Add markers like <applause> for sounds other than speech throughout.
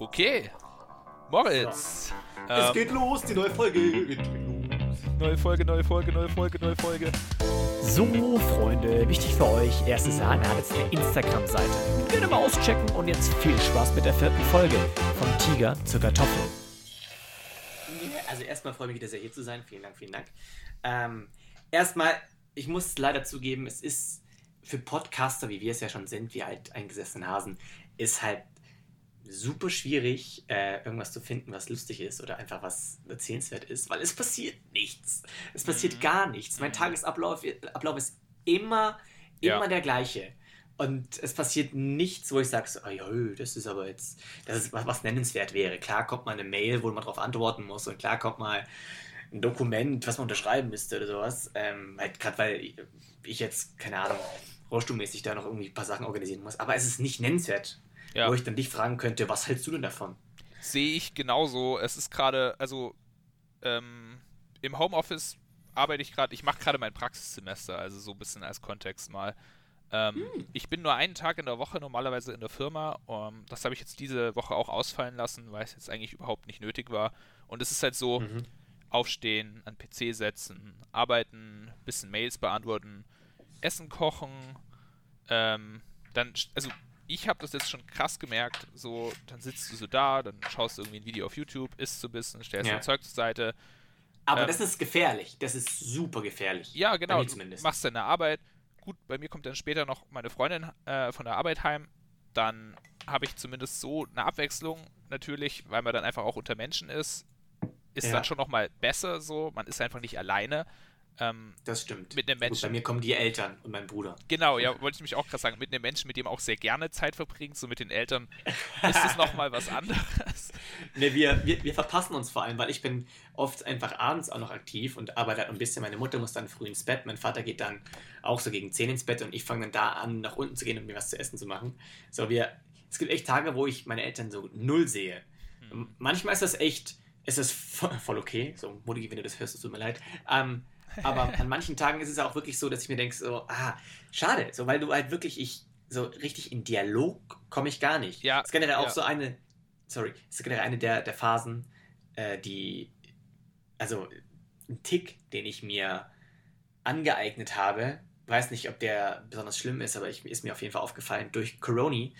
Okay. Moritz. Es Ähm, geht los, die neue Folge geht los. neue Folge, neue Folge, neue Folge, neue Folge. So, Freunde, wichtig für euch, erste Sahne hat jetzt eine Instagram-Seite. Gerne mal auschecken und jetzt viel Spaß mit der vierten Folge. Vom Tiger zur Kartoffel. Also erstmal freue ich mich wieder sehr hier zu sein. Vielen Dank, vielen Dank. Ähm, erstmal, ich muss leider zugeben, es ist für Podcaster, wie wir es ja schon sind, wie halt eingesessene Hasen, ist halt super schwierig, äh, irgendwas zu finden, was lustig ist oder einfach was erzählenswert ist, weil es passiert nichts. Es passiert Mhm. gar nichts. Mein Mhm. Tagesablauf Ablauf ist immer, Ja. immer der gleiche. Und es passiert nichts, wo ich sage, so, oh, ja, das ist aber jetzt, das ist was, was nennenswert wäre. Klar kommt mal eine Mail, wo man darauf antworten muss und klar kommt mal ein Dokument, was man unterschreiben müsste oder sowas. Ähm, halt gerade weil ich jetzt, keine Ahnung, rollstuhlmäßig da noch irgendwie ein paar Sachen organisieren muss. Aber es ist nicht nennenswert, Ja. wo ich dann dich fragen könnte, was hältst du denn davon? Sehe ich genauso. Es ist gerade, also ähm, im Homeoffice arbeite ich gerade, ich mache gerade mein Praxissemester, also so ein bisschen als Kontext mal. Ähm, Ich bin nur einen Tag in der Woche normalerweise in der Firma. Ähm, das habe ich jetzt diese Woche auch ausfallen lassen, weil es jetzt eigentlich überhaupt nicht nötig war. Und es ist halt so, Mhm. aufstehen, an PC setzen, arbeiten, bisschen Mails beantworten, Essen kochen, ähm, dann, also ich habe das jetzt schon krass gemerkt, so, dann sitzt du so da, dann schaust du irgendwie ein Video auf YouTube, isst so ein bisschen, stellst Ja. dein Zeug zur Seite. Aber Ähm, das ist gefährlich. Das ist super gefährlich. Ja, genau, du zumindest. machst deine Arbeit. Gut, bei mir kommt dann später noch meine Freundin äh, von der Arbeit heim. Dann habe ich zumindest so eine Abwechslung, natürlich, weil man dann einfach auch unter Menschen ist. Ist Ja. dann schon nochmal besser so, man ist einfach nicht alleine. Ähm, Das stimmt. Mit einem Gut, Menschen. bei mir kommen die Eltern und mein Bruder. Genau, ja, <laughs> wollte ich mich auch gerade sagen, mit einem Menschen, mit dem auch sehr gerne Zeit verbringt, so mit den Eltern, ist es nochmal was <laughs> anderes. Ne, wir, wir, wir verpassen uns vor allem, weil ich bin oft einfach abends auch noch aktiv und arbeite halt ein bisschen. Meine Mutter muss dann früh ins Bett, mein Vater geht dann auch so gegen 10 ins Bett und ich fange dann da an, nach unten zu gehen und mir was zu essen zu machen. So, wir, es gibt echt Tage, wo ich meine Eltern so null sehe. Hm. Manchmal ist das echt, ist das voll, voll okay. So, Mutti, wenn du das hörst, es tut mir leid. Ähm, aber <laughs> an manchen Tagen ist es auch wirklich so, dass ich mir denke, so, ah, schade, so, weil du halt wirklich, ich, so richtig in Dialog komme ich gar nicht. Ja, Das ist generell auch ja. so eine, sorry, das ist generell eine der, der Phasen, äh, die, also ein Tick, den ich mir angeeignet habe, weiß nicht, ob der besonders schlimm ist, aber ich, ist mir auf jeden Fall aufgefallen durch Coroni,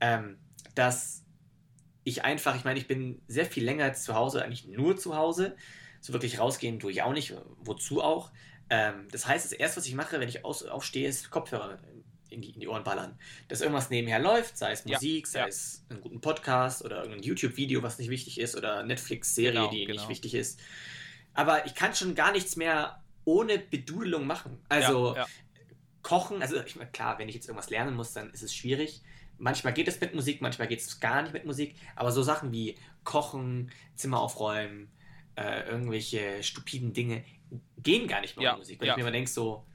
ähm, dass ich einfach, ich meine, ich bin sehr viel länger zu Hause, eigentlich nur zu Hause. So wirklich rausgehen tue ich auch nicht. Wozu auch? Ähm, das heißt, das erste, was ich mache, wenn ich aus, aufstehe, ist Kopfhörer in die, in die Ohren ballern. Dass irgendwas nebenher läuft, sei es Ja, Musik, sei ja. es einen guten Podcast oder irgendein YouTube-Video, was nicht wichtig ist, oder Netflix-Serie, Genau, die genau. nicht wichtig ist. Aber ich kann schon gar nichts mehr ohne Bedudelung machen. Also ja, ja. kochen, also ich meine, klar, wenn ich jetzt irgendwas lernen muss, dann ist es schwierig. Manchmal geht es mit Musik, manchmal geht es gar nicht mit Musik. Aber so Sachen wie Kochen, Zimmer aufräumen, äh, irgendwelche stupiden Dinge gehen gar nicht mehr Ja, ohne Musik. Wenn ja. ich mir mal denke, so,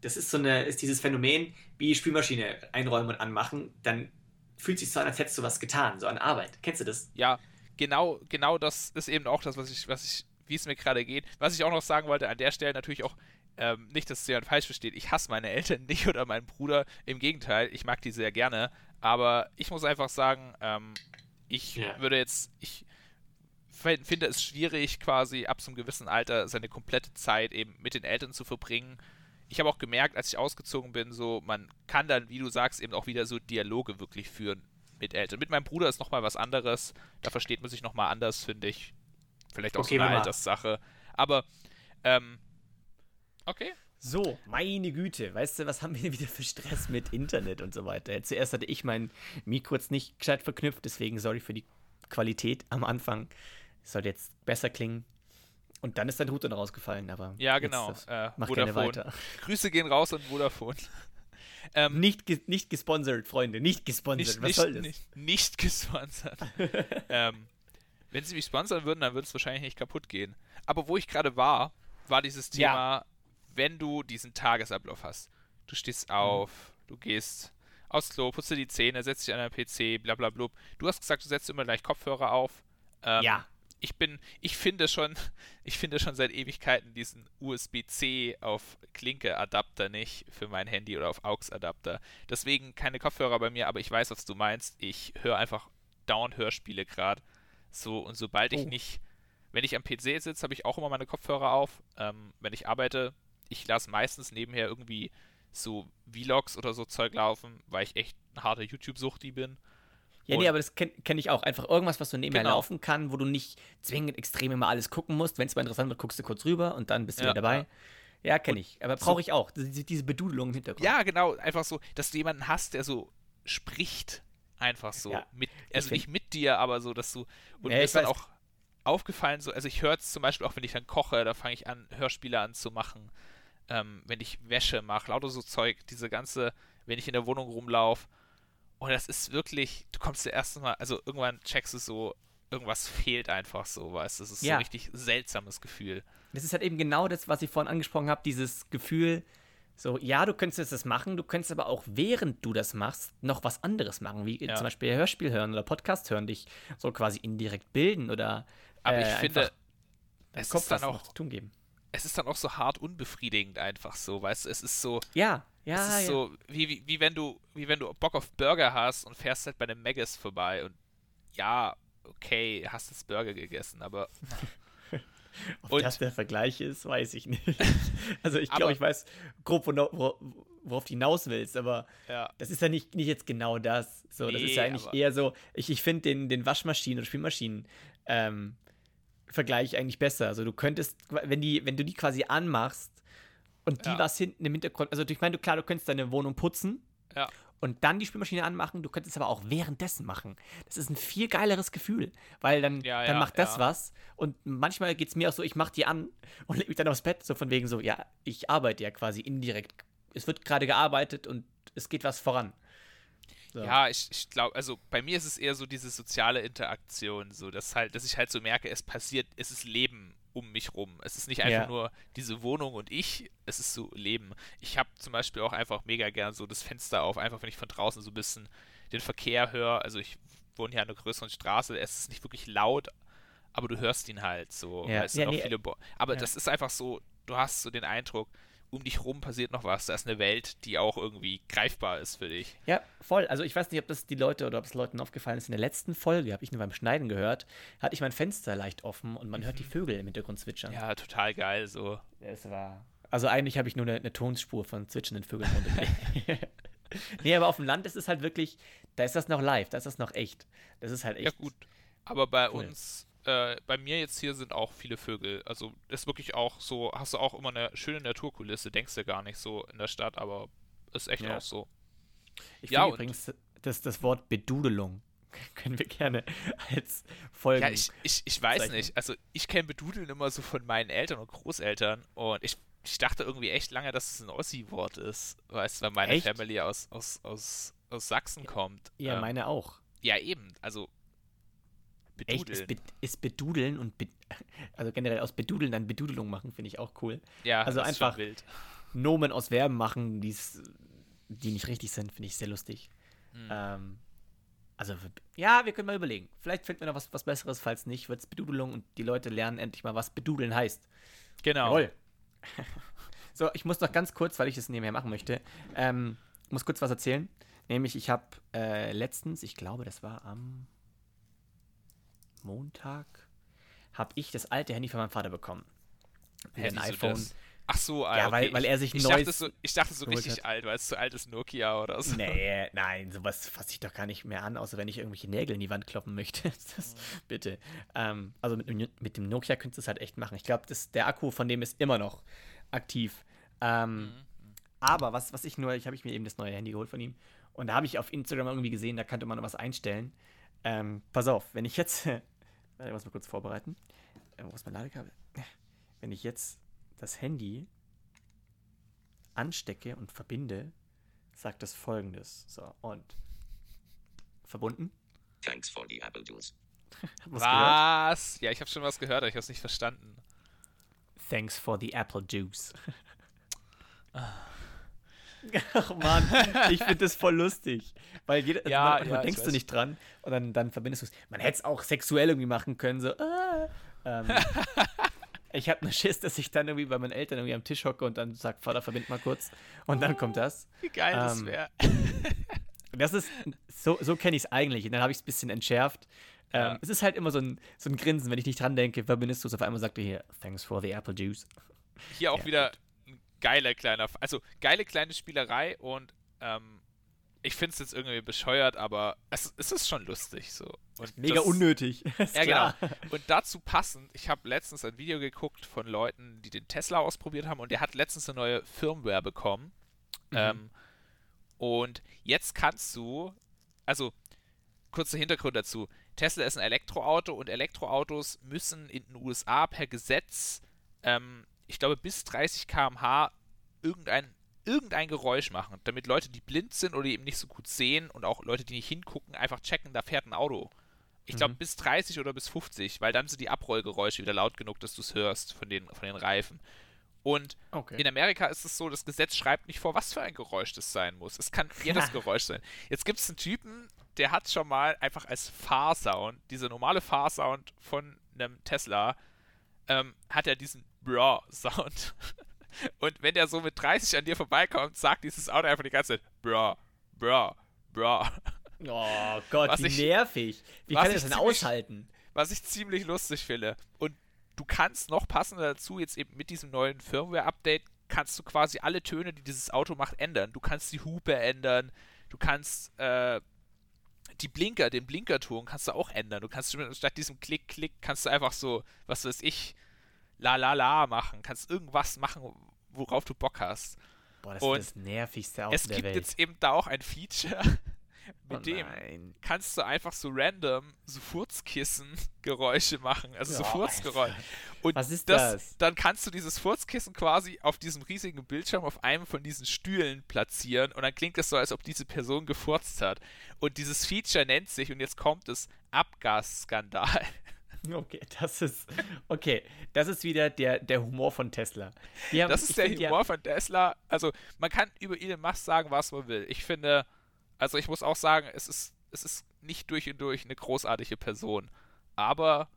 das ist so eine, ist dieses Phänomen, wie Spülmaschine einräumen und anmachen, dann fühlt sich so an, als hättest du was getan, so an Arbeit. Kennst du das? ja, genau, genau das ist eben auch das, was ich, was ich, wie es mir gerade geht. Was ich auch noch sagen wollte, an der Stelle natürlich auch, ähm, nicht, dass es jemand falsch versteht, ich hasse meine Eltern <laughs> nicht oder meinen Bruder. Im Gegenteil, ich mag die sehr gerne. Aber ich muss einfach sagen, ähm, ich Ja. würde jetzt, ich finde es schwierig, quasi ab so einem gewissen Alter seine komplette Zeit eben mit den Eltern zu verbringen. Ich habe auch gemerkt, als ich ausgezogen bin, so man kann dann, wie du sagst, eben auch wieder so Dialoge wirklich führen mit Eltern. Mit meinem Bruder ist nochmal was anderes. Da versteht man sich nochmal anders, finde ich. Vielleicht auch Okay, so eine. Alterssache. Aber, ähm, okay. So, meine Güte, weißt du, was haben wir denn wieder für Stress mit Internet und so weiter? Zuerst hatte ich mein Mikro jetzt nicht gescheit verknüpft, deswegen sorry für die Qualität am Anfang. Sollte jetzt besser klingen. Und dann ist dein Hut dann rausgefallen, aber. Ja, jetzt genau. das- Äh, Mach Vodafone. gerne weiter. <laughs> Grüße gehen raus an Vodafone. <laughs> ähm, Nicht, ge nicht gesponsert, Freunde, nicht gesponsert. nicht, Was nicht, soll das? nicht, nicht gesponsert. <laughs> ähm, wenn sie mich sponsern würden, dann würde es wahrscheinlich nicht kaputt gehen. Aber wo ich gerade war, war dieses Ja. Thema, wenn du diesen Tagesablauf hast. Du stehst Mhm. auf, du gehst aufs Klo, putzt dir die Zähne, setzt dich an deinen PC, bla bla blub. Du hast gesagt, du setzt immer gleich Kopfhörer auf. Ähm, Ja. Ich bin, ich finde schon, <laughs> ich finde schon seit Ewigkeiten diesen USB-C auf Klinke-Adapter nicht für mein Handy oder auf AUX-Adapter. Deswegen keine Kopfhörer bei mir, aber ich weiß, was du meinst. Ich höre einfach dauernd Hörspiele gerade. So, und sobald ich Oh. nicht, wenn ich am PC sitze, habe ich auch immer meine Kopfhörer auf. Ähm, wenn ich arbeite, ich lasse meistens nebenher irgendwie so Vlogs oder so Zeug laufen, weil ich echt ein harter YouTube-Suchti bin. Ja, nee, aber das kenne kenn ich auch. Einfach irgendwas, was so nebenher Genau. laufen kann, wo du nicht zwingend extrem immer alles gucken musst. Wenn es mal interessant wird, guckst du kurz rüber und dann bist du Ja, wieder dabei. ja. Ja, kenne ich. Aber so- brauche ich auch. Diese, diese Bedudelung im Hintergrund. Ja, genau, einfach so, dass du jemanden hast, der so spricht. Einfach so. Ja, Mit, also nicht mit dir, aber so, dass du. Und Ja, mir ist dann auch aufgefallen, so, also ich höre es zum Beispiel auch, wenn ich dann koche, da fange ich an, Hörspiele anzumachen. Ähm, wenn ich Wäsche mache, lauter so Zeug, diese ganze, wenn ich in der Wohnung rumlaufe. Und das ist wirklich, du kommst dir erst mal, also irgendwann checkst du so, irgendwas fehlt einfach so, weißt du, das ist so Ja. ein richtig seltsames Gefühl. Das ist halt eben genau das, was ich vorhin angesprochen habe, dieses Gefühl, so, ja, du könntest das machen, du könntest aber auch, während du das machst, noch was anderes machen, wie Ja. zum Beispiel Hörspiel hören oder Podcast hören, dich so quasi indirekt bilden oder Aber äh, ich finde, es Kopf ist dann auch zu tun geben. Es ist dann auch so hart unbefriedigend einfach so, weißt du, es ist so, Ja, ja, es ist ja. so, wie, wie, wie wenn du, wie wenn du Bock auf Burger hast und fährst halt bei einem Maggis vorbei und ja, okay, hast das Burger gegessen, aber <laughs> Ob und- das der Vergleich ist, weiß ich nicht. <laughs> also ich glaube, ich weiß grob, wo, wo, worauf du hinaus willst, aber ja, das ist ja nicht, nicht jetzt genau das. So, das ist ja Nee, eigentlich aber- eher so, ich, ich finde den, den Waschmaschinen- oder Spülmaschinen ähm, Vergleich eigentlich besser. Also du könntest, wenn die, wenn du die quasi anmachst und die Ja. was hinten im Hintergrund, also ich meine, du, klar, du könntest deine Wohnung putzen ja, und dann die Spülmaschine anmachen, du könntest es aber auch währenddessen machen. Das ist ein viel geileres Gefühl, weil dann, Ja, dann macht das was und manchmal geht es mir auch so, ich mache die an und leg mich dann aufs Bett, so von wegen so, ja, ich arbeite ja quasi indirekt. Es wird gerade gearbeitet und es geht was voran. So. ja, ich, ich glaube, also bei mir ist es eher so diese soziale Interaktion, so, dass halt, dass ich halt so merke, es passiert, es ist Leben um mich rum. Es ist nicht einfach Ja. nur diese Wohnung und ich, es ist so Leben. Ich habe zum Beispiel auch einfach mega gern so das Fenster auf, einfach wenn ich von draußen so ein bisschen den Verkehr höre. Also ich wohne hier an einer größeren Straße, es ist nicht wirklich laut, aber du hörst ihn halt so. Ja. weil Es sind Ja, auch nee, viele Bo aber ja. das ist einfach so, du hast so den Eindruck, um dich rum passiert noch was. Da ist eine Welt, die auch irgendwie greifbar ist für dich. Ja, voll. Also ich weiß nicht, ob das die Leute oder ob es Leuten aufgefallen ist. In der letzten Folge, habe ich nur beim Schneiden gehört, hatte ich mein Fenster leicht offen und man hört die Vögel im Hintergrund zwitschern. Mhm. Ja, total geil, so. Es war. Also eigentlich habe ich nur eine, eine Tonspur von zwitschernden Vögeln runtergelegt. <laughs> nee, aber auf dem Land ist es halt wirklich, da ist das noch live, da ist das noch echt. Das ist halt echt. Ja, gut. Aber bei Cool. uns, äh, bei mir jetzt hier sind auch viele Vögel. Also ist wirklich auch so, hast du auch immer eine schöne Naturkulisse, denkst du gar nicht so in der Stadt, aber ist echt Ja. auch so. Ich Ja, finde übrigens, das, das Wort Bedudelung <laughs> können wir gerne als Folgen. Ja, ich, ich, ich weiß Zeichnen. nicht. Also ich kenne Bedudeln immer so von meinen Eltern und Großeltern und ich, ich dachte irgendwie echt lange, dass es ein Ossi-Wort ist. Weißt du, weil meine Echt? Family aus, aus, aus, aus Sachsen kommt. ja, Ähm, meine auch. ja, eben. Also Echt, Bedudeln. ist, be ist Bedudeln und be also generell aus Bedudeln dann Bedudelung machen, finde ich auch cool. ja, also einfach- wild. Nomen aus Verben machen, die's, die nicht richtig sind, finde ich sehr lustig. Hm. Ähm, also, ja, wir können mal überlegen. Vielleicht finden wir noch was, was Besseres, falls nicht, wird es Bedudelung und die Leute lernen endlich mal, was Bedudeln heißt. Genau. Jawohl. <laughs> so, ich muss noch ganz kurz, weil ich das nebenher machen möchte, ähm, muss kurz was erzählen. Nämlich, ich habe äh, letztens, ich glaube, das war am Montag, habe ich das alte Handy von meinem Vater bekommen. Hä, ein iPhone. das? Ach so, ah, Ja, okay. weil- weil er sich ich, neues dachte so, ich dachte so richtig hat. alt, weil es zu alt ist Nokia oder so. Nee, nein, sowas fasse ich doch gar nicht mehr an, außer wenn ich irgendwelche Nägel in die Wand kloppen möchte. <laughs> das, bitte. Ähm, also mit, dem- mit dem Nokia könntest du es halt echt machen. Ich glaube, der Akku von dem ist immer noch aktiv. Ähm, Mhm. Aber was, was ich nur, ich habe ich mir eben das neue Handy geholt von ihm und da habe ich auf Instagram irgendwie gesehen, da könnte man noch was einstellen. Ähm, pass auf, wenn ich jetzt, ich muss mal kurz vorbereiten. Äh, wo ist mein Ladekabel? Wenn ich jetzt das Handy anstecke und verbinde, sagt es folgendes. So, und verbunden. Thanks for the apple juice. <laughs> Hat man's gehört? Was? Ja, ich habe schon was gehört, aber ich habe es nicht verstanden. Thanks for the apple juice. <laughs> Ach man, ich finde das voll lustig. Weil jeder, Ja, man, ja, ich denkst du nicht dran und dann, dann verbindest du es. Man hätte es auch sexuell irgendwie machen können, so. Ah, ähm, <laughs> ich habe nur Schiss, dass ich dann irgendwie bei meinen Eltern irgendwie am Tisch hocke und dann sagt, Vater, verbind mal kurz. Und dann kommt das. <laughs> Wie geil das Ähm, wäre. Das ist, so, so kenne ich es eigentlich. Und dann habe ich es ein bisschen entschärft. Ja. Ähm, es ist halt immer so ein, so ein Grinsen, wenn ich nicht dran denke, verbindest du es auf einmal sagt er hier, thanks for the apple juice. Hier auch Ja, wieder ein geiler kleiner, also geile kleine Spielerei und ähm, ich finde es jetzt irgendwie bescheuert, aber es, es ist schon lustig so. Und Mega das- unnötig. <laughs> Ja, klar. genau. Und dazu passend, ich habe letztens ein Video geguckt von Leuten, die den Tesla ausprobiert haben und der hat letztens eine neue Firmware bekommen. Mhm. Ähm, und jetzt kannst du, also kurzer Hintergrund dazu. Tesla ist ein Elektroauto und Elektroautos müssen in den USA per Gesetz, ähm, ich glaube, bis 30 km/h irgendein, irgendein Geräusch machen, damit Leute, die blind sind oder die eben nicht so gut sehen und auch Leute, die nicht hingucken, einfach checken, da fährt ein Auto. Ich glaube Mhm. bis 30 oder bis 50, weil dann sind die Abrollgeräusche wieder laut genug, dass du es hörst von den, von den Reifen. Und Okay. in Amerika ist es so, das Gesetz schreibt nicht vor, was für ein Geräusch das sein muss. Es kann <laughs> jedes Geräusch sein. Jetzt gibt es einen Typen, der hat schon mal einfach als Fahrsound, dieser normale Fahrsound von einem Tesla, ähm, hat er diesen Bra-Sound. <laughs> Und wenn der so mit 30 an dir vorbeikommt, sagt dieses Auto einfach die ganze Zeit Bra, Bra, Bra. Oh Gott, Was wie ich- nervig. Wie kann er ich das denn ziemlich- aushalten? was ich ziemlich lustig finde. Und du kannst noch passender dazu, jetzt eben mit diesem neuen Firmware-Update, kannst du quasi alle Töne, die dieses Auto macht, ändern. Du kannst die Hupe ändern, du kannst äh, die Blinker, den Blinkerton kannst du auch ändern. Du kannst statt diesem Klick, Klick, kannst du einfach so, was weiß ich, la la la machen. Kannst irgendwas machen, worauf du Bock hast. Boah, das Und ist das nervigste es der gibt Welt. jetzt eben da auch ein Feature, mit oh dem kannst du einfach so random so Furzkissen-Geräusche machen. Also so Ja, Furzgeräusche. Und Was ist das, das? Dann kannst du dieses Furzkissen quasi auf diesem riesigen Bildschirm auf einem von diesen Stühlen platzieren und dann klingt es so, als ob diese Person gefurzt hat. Und dieses Feature nennt sich, und jetzt kommt es, Abgasskandal. <laughs> Okay, das ist. Okay, das ist wieder der, der Humor von Tesla. Haben, Das ist der Humor von Tesla. Also, man kann über Elon Musk sagen, was man will. Ich finde, also ich muss auch sagen, es ist, es ist nicht durch und durch eine großartige Person. Aber,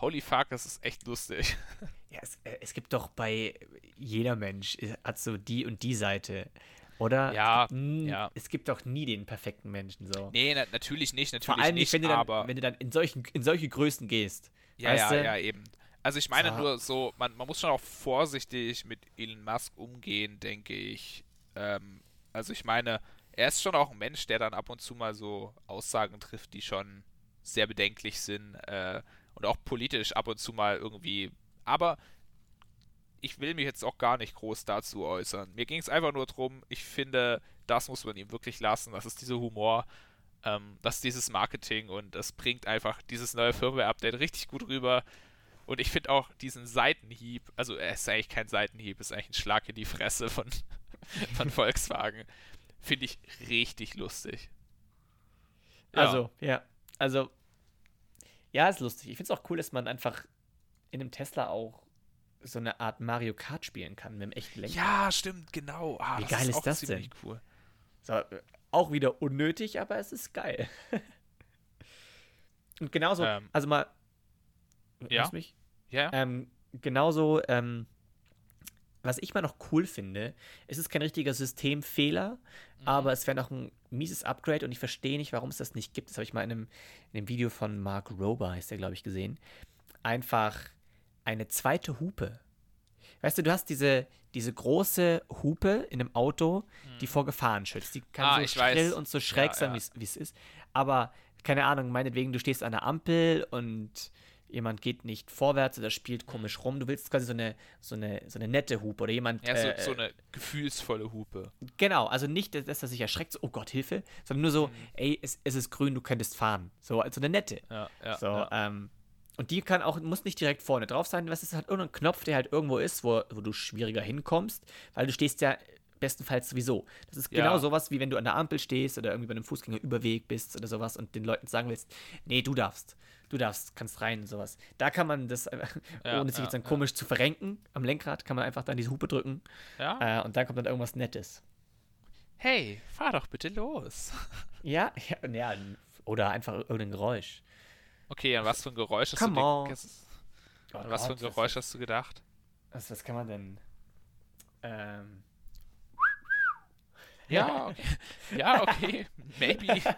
holy fuck, es ist echt lustig. <laughs> Ja, es, äh, es gibt doch bei jeder Mensch äh, hat so die und die Seite. Oder? Ja, es gibt, ja. Es gibt doch nie den perfekten Menschen so. Nee, na, natürlich nicht, natürlich Vor allem nicht, wenn du dann, aber wenn du dann in, solchen, in solche Größen gehst. ja, ja, du? ja, eben. Also ich meine So. nur so, man, man muss schon auch vorsichtig mit Elon Musk umgehen, denke ich. Ähm, also ich meine, er ist schon auch ein Mensch, der dann ab und zu mal so Aussagen trifft, die schon sehr bedenklich sind äh, und auch politisch ab und zu mal irgendwie. Aber ich will mich jetzt auch gar nicht groß dazu äußern. Mir ging es einfach nur darum, ich finde, das muss man ihm wirklich lassen. Das ist dieser Humor, ähm, das ist dieses Marketing und das bringt einfach dieses neue Firmware-Update richtig gut rüber. Und ich finde auch diesen Seitenhieb, also er ist eigentlich kein Seitenhieb, ist eigentlich ein Schlag in die Fresse von, <laughs> von Volkswagen. Finde ich richtig lustig. Ja. Also, ja. Also, ja, ist lustig. Ich finde es auch cool, dass man einfach in einem Tesla auch so eine Art Mario Kart spielen kann mit dem echten Lenker. Ja, stimmt, genau. Ah, Wie geil ist auch das denn? Cool. So, auch wieder unnötig, aber es ist geil. <laughs> Und genauso, Ähm, also mal. ja? Mich? Ja, Ähm, genauso, ähm, was ich mal noch cool finde, es ist kein richtiger Systemfehler, Mhm. aber es wäre noch ein mieses Upgrade und ich verstehe nicht, warum es das nicht gibt. Das habe ich mal in einem, in einem Video von Mark Rober, heißt der, glaube ich, gesehen. Einfach eine zweite Hupe. Weißt du, du hast diese, diese große Hupe in einem Auto, die vor Gefahren schützt. Die kann Ah, so schrill weiß. und so schräg Ja, sein, ja. wie es ist. Aber, keine Ahnung, meinetwegen, du stehst an der Ampel und jemand geht nicht vorwärts oder spielt komisch rum. Du willst quasi so eine, so eine, so eine nette Hupe oder jemand. ja so, äh, so eine gefühlsvolle Hupe. Genau, also nicht, dass er sich erschreckt, so, oh Gott, Hilfe, sondern nur so, Mhm. ey, es, es ist grün, du könntest fahren. So, also eine nette. Ja, ja, so, ja. ähm, und die kann auch, muss nicht direkt vorne drauf sein, was ist halt irgendein Knopf, der halt irgendwo ist, wo, wo du schwieriger hinkommst, weil du stehst ja bestenfalls sowieso. Das ist genau Ja. sowas, wie wenn du an der Ampel stehst oder irgendwie bei einem Fußgängerüberweg bist oder sowas und den Leuten sagen willst, nee, du darfst. Du darfst, kannst rein und sowas. Da kann man das, äh, Ja, ohne sich ja, jetzt dann komisch zu verrenken, am Lenkrad kann man einfach dann diese Hupe drücken ja. äh, und dann kommt dann irgendwas Nettes. Hey, fahr doch bitte los. <laughs> Ja, ja, oder einfach irgendein Geräusch. Okay, an was für ein Geräusch hast Come du dir- Oh An was für ein Gott, Geräusch hast du gedacht? Was, was kann man denn? Ähm, Ja, okay. Ja, okay. Maybe. <laughs>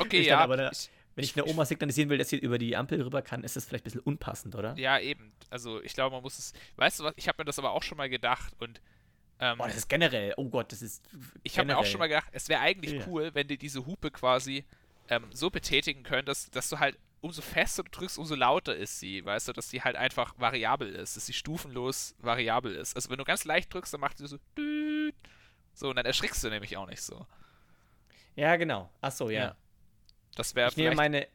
Okay, Ich ja. aber ich, Wenn ich einer Oma signalisieren will, dass sie über die Ampel rüber kann, ist das vielleicht ein bisschen unpassend, oder? ja, eben. Also ich glaube, man muss es. Weißt du was? Ich habe mir das aber auch schon mal gedacht und ähm, Boah, das ist generell, oh Gott, das ist. ich habe mir auch generell- schon mal gedacht, es wäre eigentlich Ja. cool, wenn die diese Hupe quasi ähm, so betätigen können, dass, dass du halt umso fester du drückst, umso lauter ist sie, weißt du, dass die halt einfach variabel ist, dass sie stufenlos variabel ist. Also wenn du ganz leicht drückst, dann macht sie so. So und dann erschrickst du nämlich auch nicht so. Ja, genau. Achso, ja. Ja. Das wäre Ich nehme meine.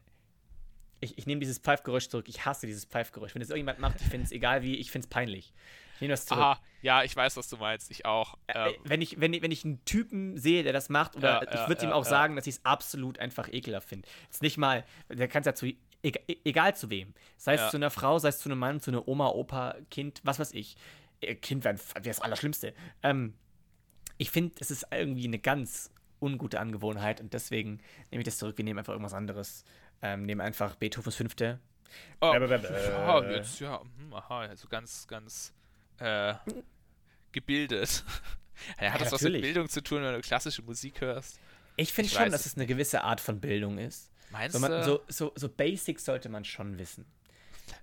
Ich, ich nehme dieses Pfeifgeräusch zurück. Ich hasse dieses Pfeifgeräusch. Wenn es irgendjemand macht, ich finde es egal wie, ich finde es peinlich. Ich nehme das zurück. Aha, ja, ich weiß, was du meinst. Ich auch. Äh, Ähm, wenn, ich, wenn, ich- wenn ich einen Typen sehe, der das macht, oder Ja, ich würde ihm ja, auch ja. sagen, dass ich es absolut einfach ekelhaft finde. Jetzt nicht mal, der kann es ja zu, e- egal zu wem. Sei es Ja. zu einer Frau, sei es zu einem Mann, zu einer Oma, Opa, Kind, was weiß ich. Äh, Kind wäre wär das Allerschlimmste. Ähm, ich finde, es ist irgendwie eine ganz ungute Angewohnheit und deswegen nehme ich das zurück. Wir nehmen einfach irgendwas anderes. Ähm, nehmen einfach Beethovens Fünfte. oh, Bäh, bäh, bäh, bäh. ja, jetzt, ja, hm, aha, also ganz, ganz äh, gebildet. <laughs> ja, hat Ja, das was natürlich. mit Bildung zu tun, wenn du klassische Musik hörst? Ich finde schon, weiß dass es es eine gewisse Art von Bildung ist. Meinst So, man, du? so, so, so Basics sollte man schon wissen.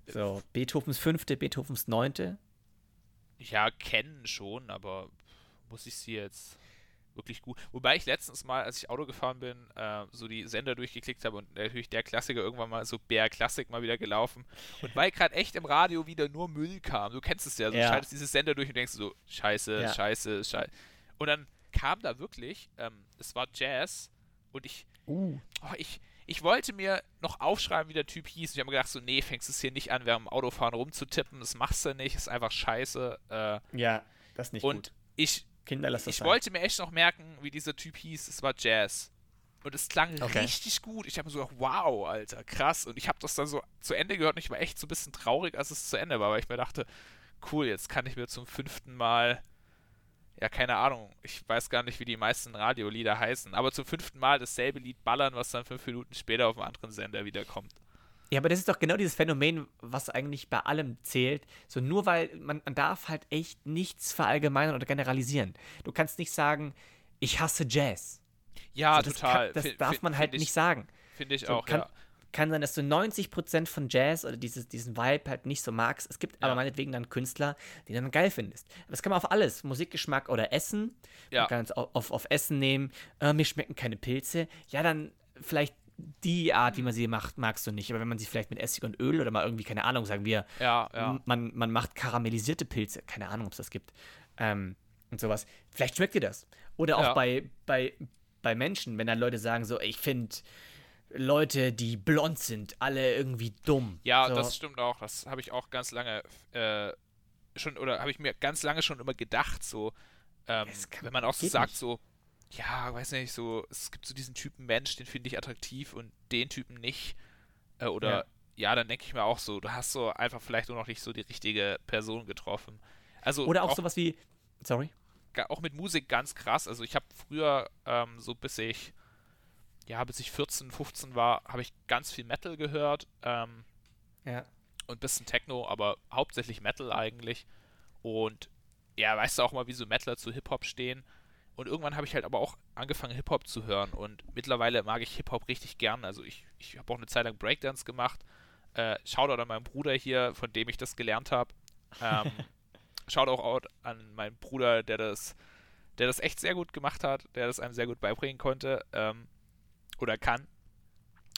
So, Beethovens Fünfte, Beethovens Neunte. Ja, kennen schon, aber muss ich sie jetzt wirklich gut. Wobei ich letztens mal, als ich Auto gefahren bin, äh, so die Sender durchgeklickt habe und natürlich der Klassiker irgendwann mal so BR Klassik mal wieder gelaufen. Und weil gerade echt im Radio wieder nur Müll kam, du kennst es ja, so Ja. du schaltest dieses Sender durch und denkst so, scheiße, Ja. scheiße, scheiße. Und dann kam da wirklich, ähm, es war Jazz und ich, Uh. oh, ich, ich wollte mir noch aufschreiben, wie der Typ hieß. Und ich habe mir gedacht, so, nee, fängst es hier nicht an, während dem Autofahren rumzutippen. Das machst du nicht, ist einfach scheiße. Äh, Ja, das ist nicht und gut. ich, Kinder, lass das ich sein. wollte mir echt noch merken, wie dieser Typ hieß. Es war Jazz. Und es klang Okay. richtig gut. Ich habe mir so gedacht, wow, Alter, krass. Und ich habe das dann so zu Ende gehört und ich war echt so ein bisschen traurig, als es zu Ende war, weil ich mir dachte, cool, jetzt kann ich mir zum fünften Mal, ja, keine Ahnung, ich weiß gar nicht, wie die meisten Radiolieder heißen, aber zum fünften Mal dasselbe Lied ballern, was dann fünf Minuten später auf einem anderen Sender wiederkommt. Ja, aber das ist doch genau dieses Phänomen, was eigentlich bei allem zählt. So nur weil man, man darf halt echt nichts verallgemeinern oder generalisieren. Du kannst nicht sagen, ich hasse Jazz. Ja, so, das total. Kann, das Fi- darf man halt find ich- nicht sagen. Finde ich So, auch, kann, ja. kann sein, dass du 90% von Jazz oder dieses, diesen Vibe halt nicht so magst. Es gibt aber Ja. meinetwegen dann Künstler, die du dann geil findest. Aber Das kann man auf alles. Musikgeschmack oder Essen. Ja. Man kann es auf, auf, auf Essen nehmen. Äh, mir schmecken keine Pilze. Ja, dann vielleicht die Art, wie man sie macht, magst du nicht. Aber wenn man sie vielleicht mit Essig und Öl oder mal irgendwie, keine Ahnung, sagen wir, Ja, ja. man, man macht karamellisierte Pilze. Keine Ahnung, ob es das gibt. Ähm, und sowas. Vielleicht schmeckt dir das. Oder auch Ja. bei, bei, bei Menschen, wenn dann Leute sagen so, ich finde Leute, die blond sind, alle irgendwie dumm. Ja, so. das stimmt auch. Das habe ich auch ganz lange äh, schon, oder habe ich mir ganz lange schon immer gedacht, so, ähm, wenn man auch so sagt, nicht. so, ja, weiß nicht, so, es gibt so diesen Typen Mensch, den finde ich attraktiv und den Typen nicht. Äh, oder Ja. ja, dann denke ich mir auch so, du hast so einfach vielleicht nur noch nicht so die richtige Person getroffen. Also Oder auch, sowas wie, sorry. auch mit Musik ganz krass. Also ich habe früher, ähm, so bis ich, ja, bis ich 14, 15 war, habe ich ganz viel Metal gehört. Ähm, Ja. und ein bisschen Techno, aber hauptsächlich Metal eigentlich. Und ja, weißt du auch mal, wie so Metaler zu Hip-Hop stehen. Und irgendwann habe ich halt aber auch angefangen, Hip-Hop zu hören. Und mittlerweile mag ich Hip-Hop richtig gern. Also ich, ich habe auch eine Zeit lang Breakdance gemacht. Äh, Shoutout an meinen Bruder hier, von dem ich das gelernt habe. Ähm, <laughs> Shoutout auch an meinen Bruder, der das, der das echt sehr gut gemacht hat, der das einem sehr gut beibringen konnte. Ähm, oder kann.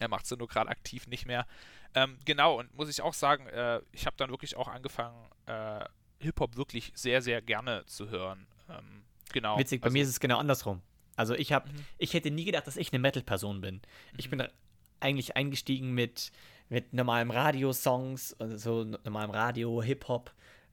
Er macht es nur gerade aktiv nicht mehr. Ähm, genau, und muss ich auch sagen, äh, ich habe dann wirklich auch angefangen, äh, Hip-Hop wirklich sehr, sehr gerne zu hören. Ähm, genau. Witzig, bei also, mir ist es genau andersrum. Also ich habe, Mhm. ich hätte nie gedacht, dass ich eine Metal-Person bin. Ich Mhm. bin eigentlich eingestiegen mit, mit normalem Radio-Songs, also so normalem Radio, Hip-Hop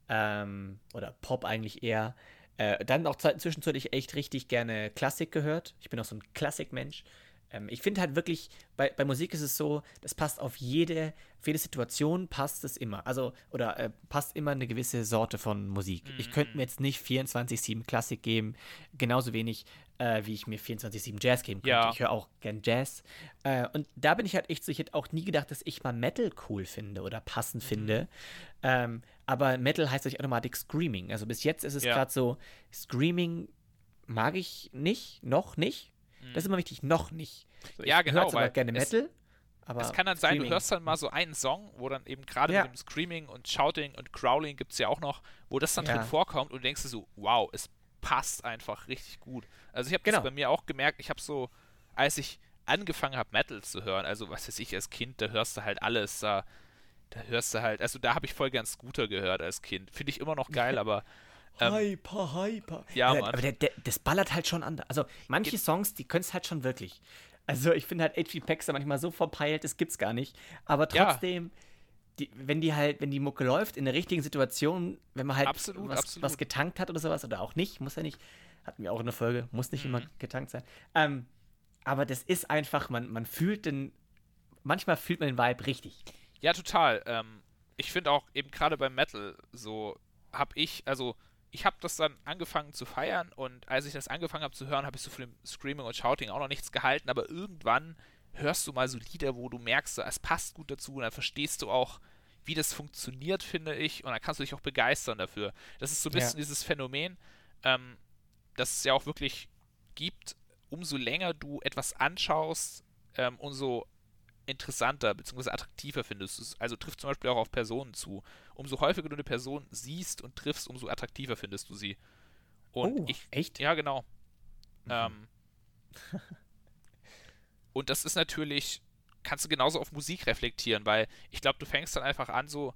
ähm, oder Pop eigentlich eher. Äh, dann auch ze- zwischenzeitlich echt richtig gerne Klassik gehört. Ich bin auch so ein Klassikmensch. Ähm, ich finde halt wirklich, bei, bei Musik ist es so, das passt auf jede, auf jede Situation passt es immer. Also, oder äh, passt immer eine gewisse Sorte von Musik. Ich könnte mir jetzt nicht 24-7 Klassik geben, genauso wenig, äh, wie ich mir 24-7 Jazz geben könnte. Ja. Ich höre auch gern Jazz. Äh, und da bin ich halt echt so, ich hätte auch nie gedacht, dass ich mal Metal cool finde oder passend finde. Ähm, aber Metal heißt euch automatisch Screaming. Also bis jetzt ist es Ja. gerade so, Screaming mag ich nicht, noch nicht. Das ist immer wichtig, noch nicht. So, Ja, genau, weil gerne es- Metal. aber Es kann dann sein, du Screaming- hörst dann mal so einen Song, wo dann eben gerade Ja. mit dem Screaming und Shouting und Growling gibt es ja auch noch, wo das dann Ja. drin vorkommt und du denkst dir so, wow, es passt einfach richtig gut. Also ich habe Genau. das bei mir auch gemerkt, ich habe so, als ich angefangen habe, Metal zu hören, also was weiß ich, als Kind, da hörst du halt alles, da, da hörst du halt, also da habe ich voll gern Scooter gehört als Kind. Finde ich immer noch geil, <laughs> aber ähm, Hyper, hyper. Ja, aber Mann. aber der, der, das ballert halt schon anders. Also manche Songs, die können es halt schon wirklich. Also ich finde halt H.P. Paxter manchmal so verpeilt, das gibt's gar nicht. Aber Ja. trotzdem, die, wenn die halt, wenn die Mucke läuft in der richtigen Situation, wenn man halt Absolut, was, absolut. was getankt hat oder sowas oder auch nicht, muss ja nicht, hatten wir auch in der Folge, muss nicht Mhm. immer getankt sein. Ähm, aber das ist einfach, man, man fühlt den, manchmal fühlt man den Vibe richtig. Ja, total. Ähm, ich finde auch eben gerade beim Metal so habe ich, also ich habe das dann angefangen zu feiern und als ich das angefangen habe zu hören, habe ich so von dem Screaming und Shouting auch noch nichts gehalten, aber irgendwann hörst du mal so Lieder, wo du merkst, so, es passt gut dazu und dann verstehst du auch, wie das funktioniert, finde ich, und dann kannst du dich auch begeistern dafür. Das ist so ein Ja. bisschen dieses Phänomen, ähm, das es ja auch wirklich gibt, umso länger du etwas anschaust, ähm, umso interessanter bzw. attraktiver findest du es. Also trifft zum Beispiel auch auf Personen zu. Umso häufiger du eine Person siehst und triffst, umso attraktiver findest du sie. Und Oh, ich, echt? ja, genau. Ähm, <laughs> und das ist natürlich, kannst du genauso auf Musik reflektieren, weil ich glaube, du fängst dann einfach an so,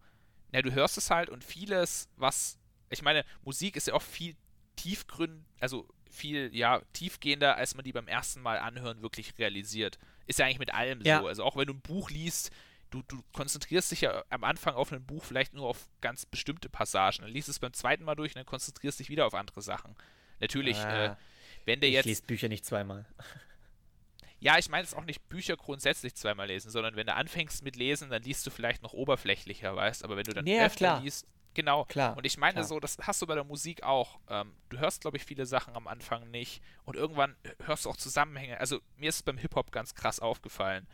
na, du hörst es halt und vieles, was, ich meine, Musik ist ja auch viel tiefgründ, also viel, ja, tiefgehender, als man die beim ersten Mal anhören wirklich realisiert. Ist ja eigentlich mit allem Ja. so. Also auch wenn du ein Buch liest, du, du konzentrierst dich ja am Anfang auf ein Buch vielleicht nur auf ganz bestimmte Passagen. Dann liest es beim zweiten Mal durch und dann konzentrierst dich wieder auf andere Sachen. Natürlich, Ah, äh, wenn der ich jetzt lese Bücher nicht zweimal. <laughs> ja, ich meine jetzt auch nicht Bücher grundsätzlich zweimal lesen, sondern wenn du anfängst mit Lesen, dann liest du vielleicht noch oberflächlicher, weißt aber wenn du dann Ja, öfter klar. liest, genau. Klar, Und ich meine klar. so, das hast du bei der Musik auch. Ähm, du hörst, glaube ich, viele Sachen am Anfang nicht und irgendwann hörst du auch Zusammenhänge. Also mir ist es beim Hip-Hop ganz krass aufgefallen.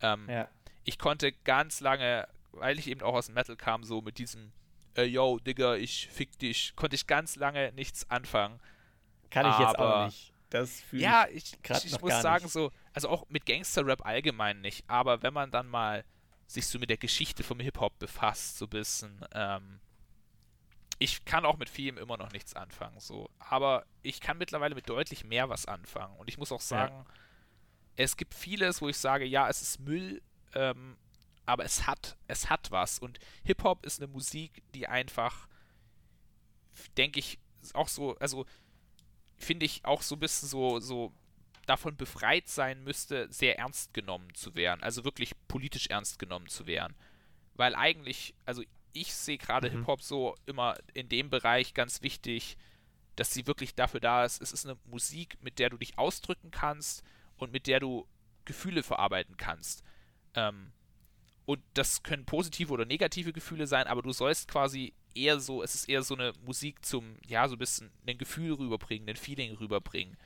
Ähm, Ja. Ich konnte ganz lange, weil ich eben auch aus dem Metal kam, so mit diesem Ey, yo, Digga, ich fick dich, konnte ich ganz lange nichts anfangen. Kann ich jetzt auch nicht. Das fühle Ja, ich. ich, ich, muss sagen, nicht. so, also auch mit Gangster-Rap allgemein nicht, aber wenn man dann mal sich so mit der Geschichte vom Hip-Hop befasst, so ein bisschen, ähm, ich kann auch mit vielem immer noch nichts anfangen, so, aber ich kann mittlerweile mit deutlich mehr was anfangen und ich muss auch sagen, es gibt vieles, wo ich sage, ja, es ist Müll, ähm, aber es hat, es hat was und Hip-Hop ist eine Musik, die einfach, denke ich, auch so, also finde ich auch so ein bisschen so, so davon befreit sein müsste, sehr ernst genommen zu werden. Also wirklich politisch ernst genommen zu werden. Weil eigentlich, also ich sehe gerade Mhm. Hip-Hop so immer in dem Bereich ganz wichtig, dass sie wirklich dafür da ist. Es ist eine Musik, mit der du dich ausdrücken kannst und mit der du Gefühle verarbeiten kannst. Ähm, und das können positive oder negative Gefühle sein, aber du sollst quasi eher so, es ist eher so eine Musik zum, ja, so ein bisschen ein Gefühl rüberbringen, ein Feeling rüberbringen.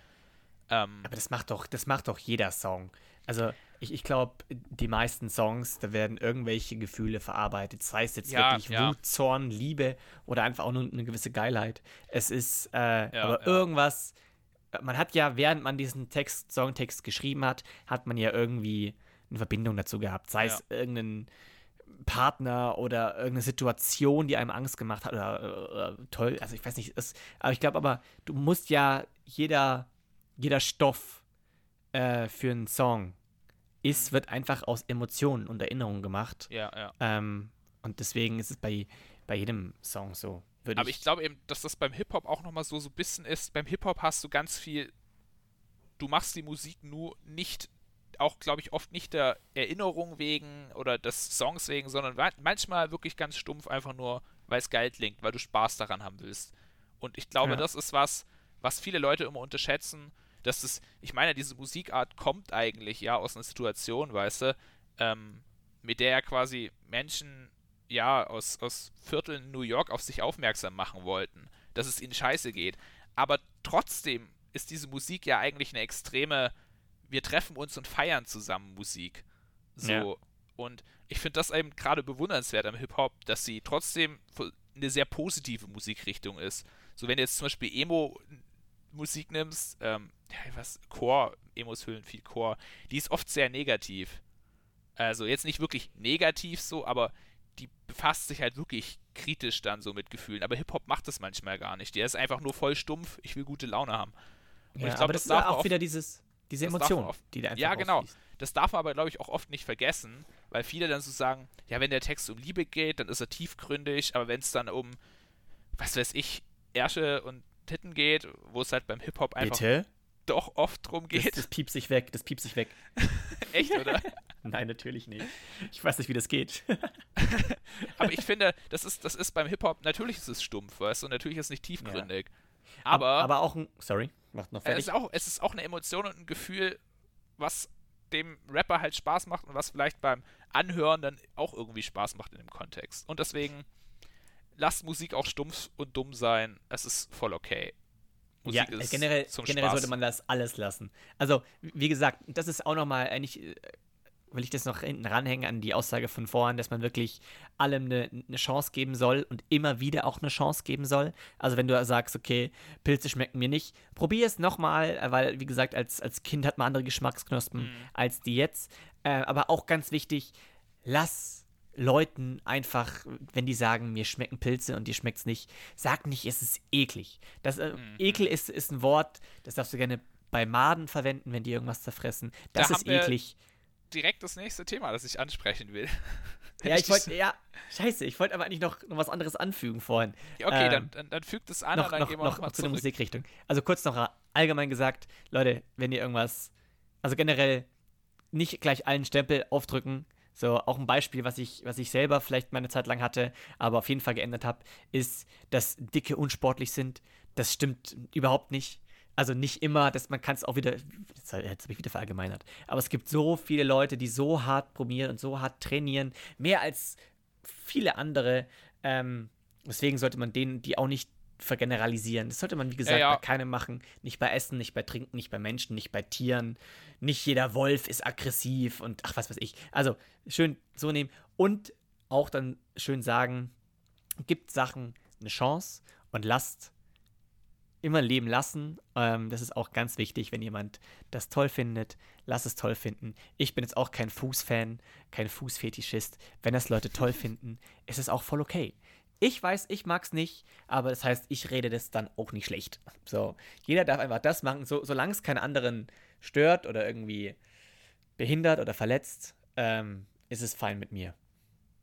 Ähm, Aber das macht doch, das macht doch jeder Song. Also ich, ich glaube, die meisten Songs, da werden irgendwelche Gefühle verarbeitet. Sei es jetzt Ja, wirklich ja. Wut, Zorn, Liebe oder einfach auch nur eine gewisse Geilheit. Es ist, äh, aber ja. irgendwas, man hat ja, während man diesen Text, Songtext geschrieben hat, hat man ja irgendwie eine Verbindung dazu gehabt. Sei es irgendein Partner oder irgendeine Situation, die einem Angst gemacht hat oder, oder toll, also ich weiß nicht, es, aber ich glaube aber, du musst ja jeder, jeder Stoff äh, für einen Song ist, wird einfach aus Emotionen und Erinnerungen gemacht. ja, ja. Ähm, und deswegen ist es bei, bei jedem Song so. Würde Aber ich glaube eben, dass das beim Hip-Hop auch nochmal so, so ein bisschen ist. Beim Hip-Hop hast du ganz viel, du machst die Musik nur nicht, auch glaube ich oft nicht der Erinnerung wegen oder des Songs wegen, sondern manchmal wirklich ganz stumpf einfach nur, weil es geil klingt, weil du Spaß daran haben willst. Und ich glaube, Ja. das ist was, was viele Leute immer unterschätzen, dass es, ich meine, diese Musikart kommt eigentlich ja aus einer Situation, weißt du, ähm, mit der ja quasi Menschen ja aus, aus Vierteln New York auf sich aufmerksam machen wollten, dass es ihnen scheiße geht. Aber trotzdem ist diese Musik ja eigentlich eine extreme, wir treffen uns und feiern zusammen Musik. So. Ja. Und ich finde das eben gerade bewundernswert am Hip-Hop, dass sie trotzdem eine sehr positive Musikrichtung ist. So wenn jetzt zum Beispiel Emo Musik nimmst, ähm, ja, was, Chor, Emos hüllen viel Chor, die ist oft sehr negativ. Also jetzt nicht wirklich negativ so, aber die befasst sich halt wirklich kritisch dann so mit Gefühlen. Aber Hip-Hop macht das manchmal gar nicht. Der ist einfach nur voll stumpf, ich will gute Laune haben. Und Ja, ich glaub, aber das das, ist darf auch oft- wieder dieses, diese Emotion, die da einfach Ja, genau. rausfließt. Das darf man aber, glaube ich, auch oft nicht vergessen, weil viele dann so sagen, ja, wenn der Text um Liebe geht, dann ist er tiefgründig, aber wenn es dann um, was weiß ich, Ärsche und Titten geht, wo es halt beim Hip-Hop einfach Bitte? doch oft drum Das, geht. das piept sich weg, das piept sich weg. <laughs> Echt, oder? <laughs> Nein, natürlich nicht. Ich weiß nicht, wie das geht. <laughs> aber ich finde, das ist, das ist beim Hip-Hop, natürlich ist es stumpf, weißt du, und natürlich ist es nicht tiefgründig. Ab- Aber, aber auch ein. Sorry, macht noch es, fertig. ist auch, es ist auch eine Emotion und ein Gefühl, was dem Rapper halt Spaß macht und was vielleicht beim Anhören dann auch irgendwie Spaß macht in dem Kontext. Und deswegen lasst Musik auch stumpf und dumm sein. Es ist voll okay. ja, Musik ist generell, generell sollte man das alles lassen. Also, wie gesagt, das ist auch nochmal eigentlich, äh, will ich das noch hinten ranhängen an die Aussage von vorhin, dass man wirklich allem eine, eine Chance geben soll und immer wieder auch eine Chance geben soll. Also, wenn du sagst, okay, Pilze schmecken mir nicht, probier es nochmal, äh, weil, wie gesagt, als, als Kind hat man andere Geschmacksknospen Mhm. als die jetzt. Äh, aber auch ganz wichtig, lass Leuten einfach, wenn die sagen, mir schmecken Pilze und dir schmeckt's nicht, sag nicht, es ist eklig. Das, äh, Mhm. Ekel ist, ist ein Wort, das darfst du gerne bei Maden verwenden, wenn die irgendwas zerfressen. Das Da ist eklig. Direkt das nächste Thema, das ich ansprechen will. <laughs> Ja, ich wollte, ja, scheiße, ich wollte aber eigentlich noch, noch was anderes anfügen vorhin. Ja, okay, Ähm, dann, dann, dann fügt es an noch, und dann noch, gehen wir noch nochmal zu der. Musikrichtung. Also kurz noch allgemein gesagt, Leute, wenn ihr irgendwas, also generell nicht gleich allen Stempel aufdrücken. So, auch ein Beispiel, was ich, was ich selber vielleicht meine Zeit lang hatte, aber auf jeden Fall geändert habe, ist, dass Dicke unsportlich sind. Das stimmt überhaupt nicht. Also nicht immer, dass man kann es auch wieder, jetzt, jetzt habe ich wieder verallgemeinert, aber es gibt so viele Leute, die so hart probieren und so hart trainieren, mehr als viele andere. Ähm, deswegen sollte man denen die auch nicht vergeneralisieren. Das sollte man, wie gesagt, Ja, ja. bei keinem machen. Nicht bei Essen, nicht bei Trinken, nicht bei Menschen, nicht bei Tieren. Nicht jeder Wolf ist aggressiv und ach, was weiß ich. Also schön so nehmen und auch dann schön sagen, gibt Sachen eine Chance und lasst immer leben lassen. Ähm, das ist auch ganz wichtig, wenn jemand das toll findet, lass es toll finden. Ich bin jetzt auch kein Fußfan, kein Fußfetischist. Wenn das Leute toll finden, ist es auch voll okay. Ich weiß, ich mag's nicht, aber das heißt, ich rede das dann auch nicht schlecht. So, jeder darf einfach das machen, so, solange es keinen anderen stört oder irgendwie behindert oder verletzt, ähm, ist es fein mit mir.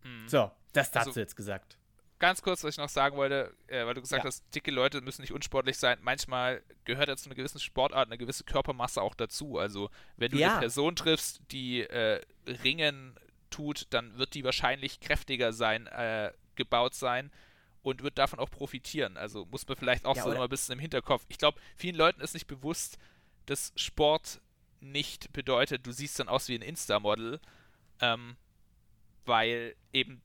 Mhm. So, das dazu Also- jetzt gesagt. Ganz kurz, was ich noch sagen wollte, äh, weil du gesagt Ja. hast, dicke Leute müssen nicht unsportlich sein. Manchmal gehört ja zu einer gewissen Sportart eine gewisse Körpermasse auch dazu. Also, wenn du Ja. eine Person triffst, die äh, Ringen tut, dann wird die wahrscheinlich kräftiger sein, äh, gebaut sein und wird davon auch profitieren. Also muss man vielleicht auch Ja, so immer ein bisschen im Hinterkopf. Ich glaube, vielen Leuten ist nicht bewusst, dass Sport nicht bedeutet, du siehst dann aus wie ein Insta-Model, ähm, weil eben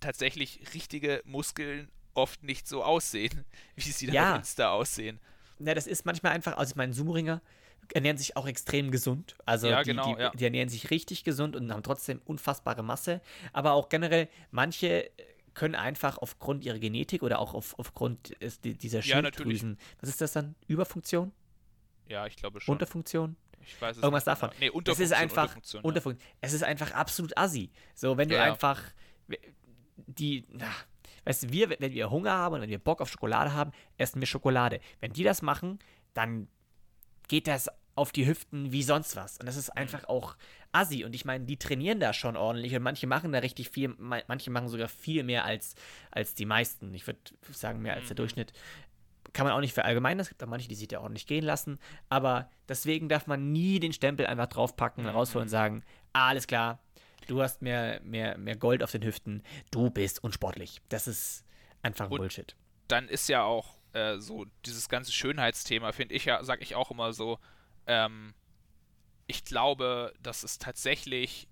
tatsächlich richtige Muskeln oft nicht so aussehen, <laughs> wie sie dann Ja. auf Insta aussehen. Na, das ist manchmal einfach, also ich meine, Sumo-Ringer ernähren sich auch extrem gesund. Also Ja, die, genau, die, ja. die ernähren sich richtig gesund und haben trotzdem unfassbare Masse. Aber auch generell, manche können einfach aufgrund ihrer Genetik oder auch auf, aufgrund dieser Ja. Schilddrüsen, was ist das dann? Überfunktion? Ja, ich glaube schon. Unterfunktion? ich weiß es Irgendwas nicht davon. Genau. Nee, Es Unterfunktion, ist einfach Unterfunktion, ja. Unterfunktion. Es ist einfach absolut assi. So, wenn du Ja, ja. einfach die, na, weißt du, wir, wenn wir Hunger haben und wenn wir Bock auf Schokolade haben, essen wir Schokolade. Wenn die das machen, dann geht das auf die Hüften wie sonst was. Und das ist einfach auch assi. Und ich meine, die trainieren da schon ordentlich und manche machen da richtig viel, ma- manche machen sogar viel mehr als, als die meisten. Ich würde sagen, mehr als der Mhm. Durchschnitt. Kann man auch nicht verallgemeinern. Es gibt auch manche, die sich da ordentlich gehen lassen. Aber deswegen darf man nie den Stempel einfach draufpacken, Mhm. rausholen und sagen, ah, alles klar, du hast mehr, mehr, mehr Gold auf den Hüften, du bist unsportlich. Das ist einfach Und- Bullshit. dann ist ja auch äh, so dieses ganze Schönheitsthema, finde ich ja, sag ich auch immer so, ähm, ich glaube, dass es tatsächlich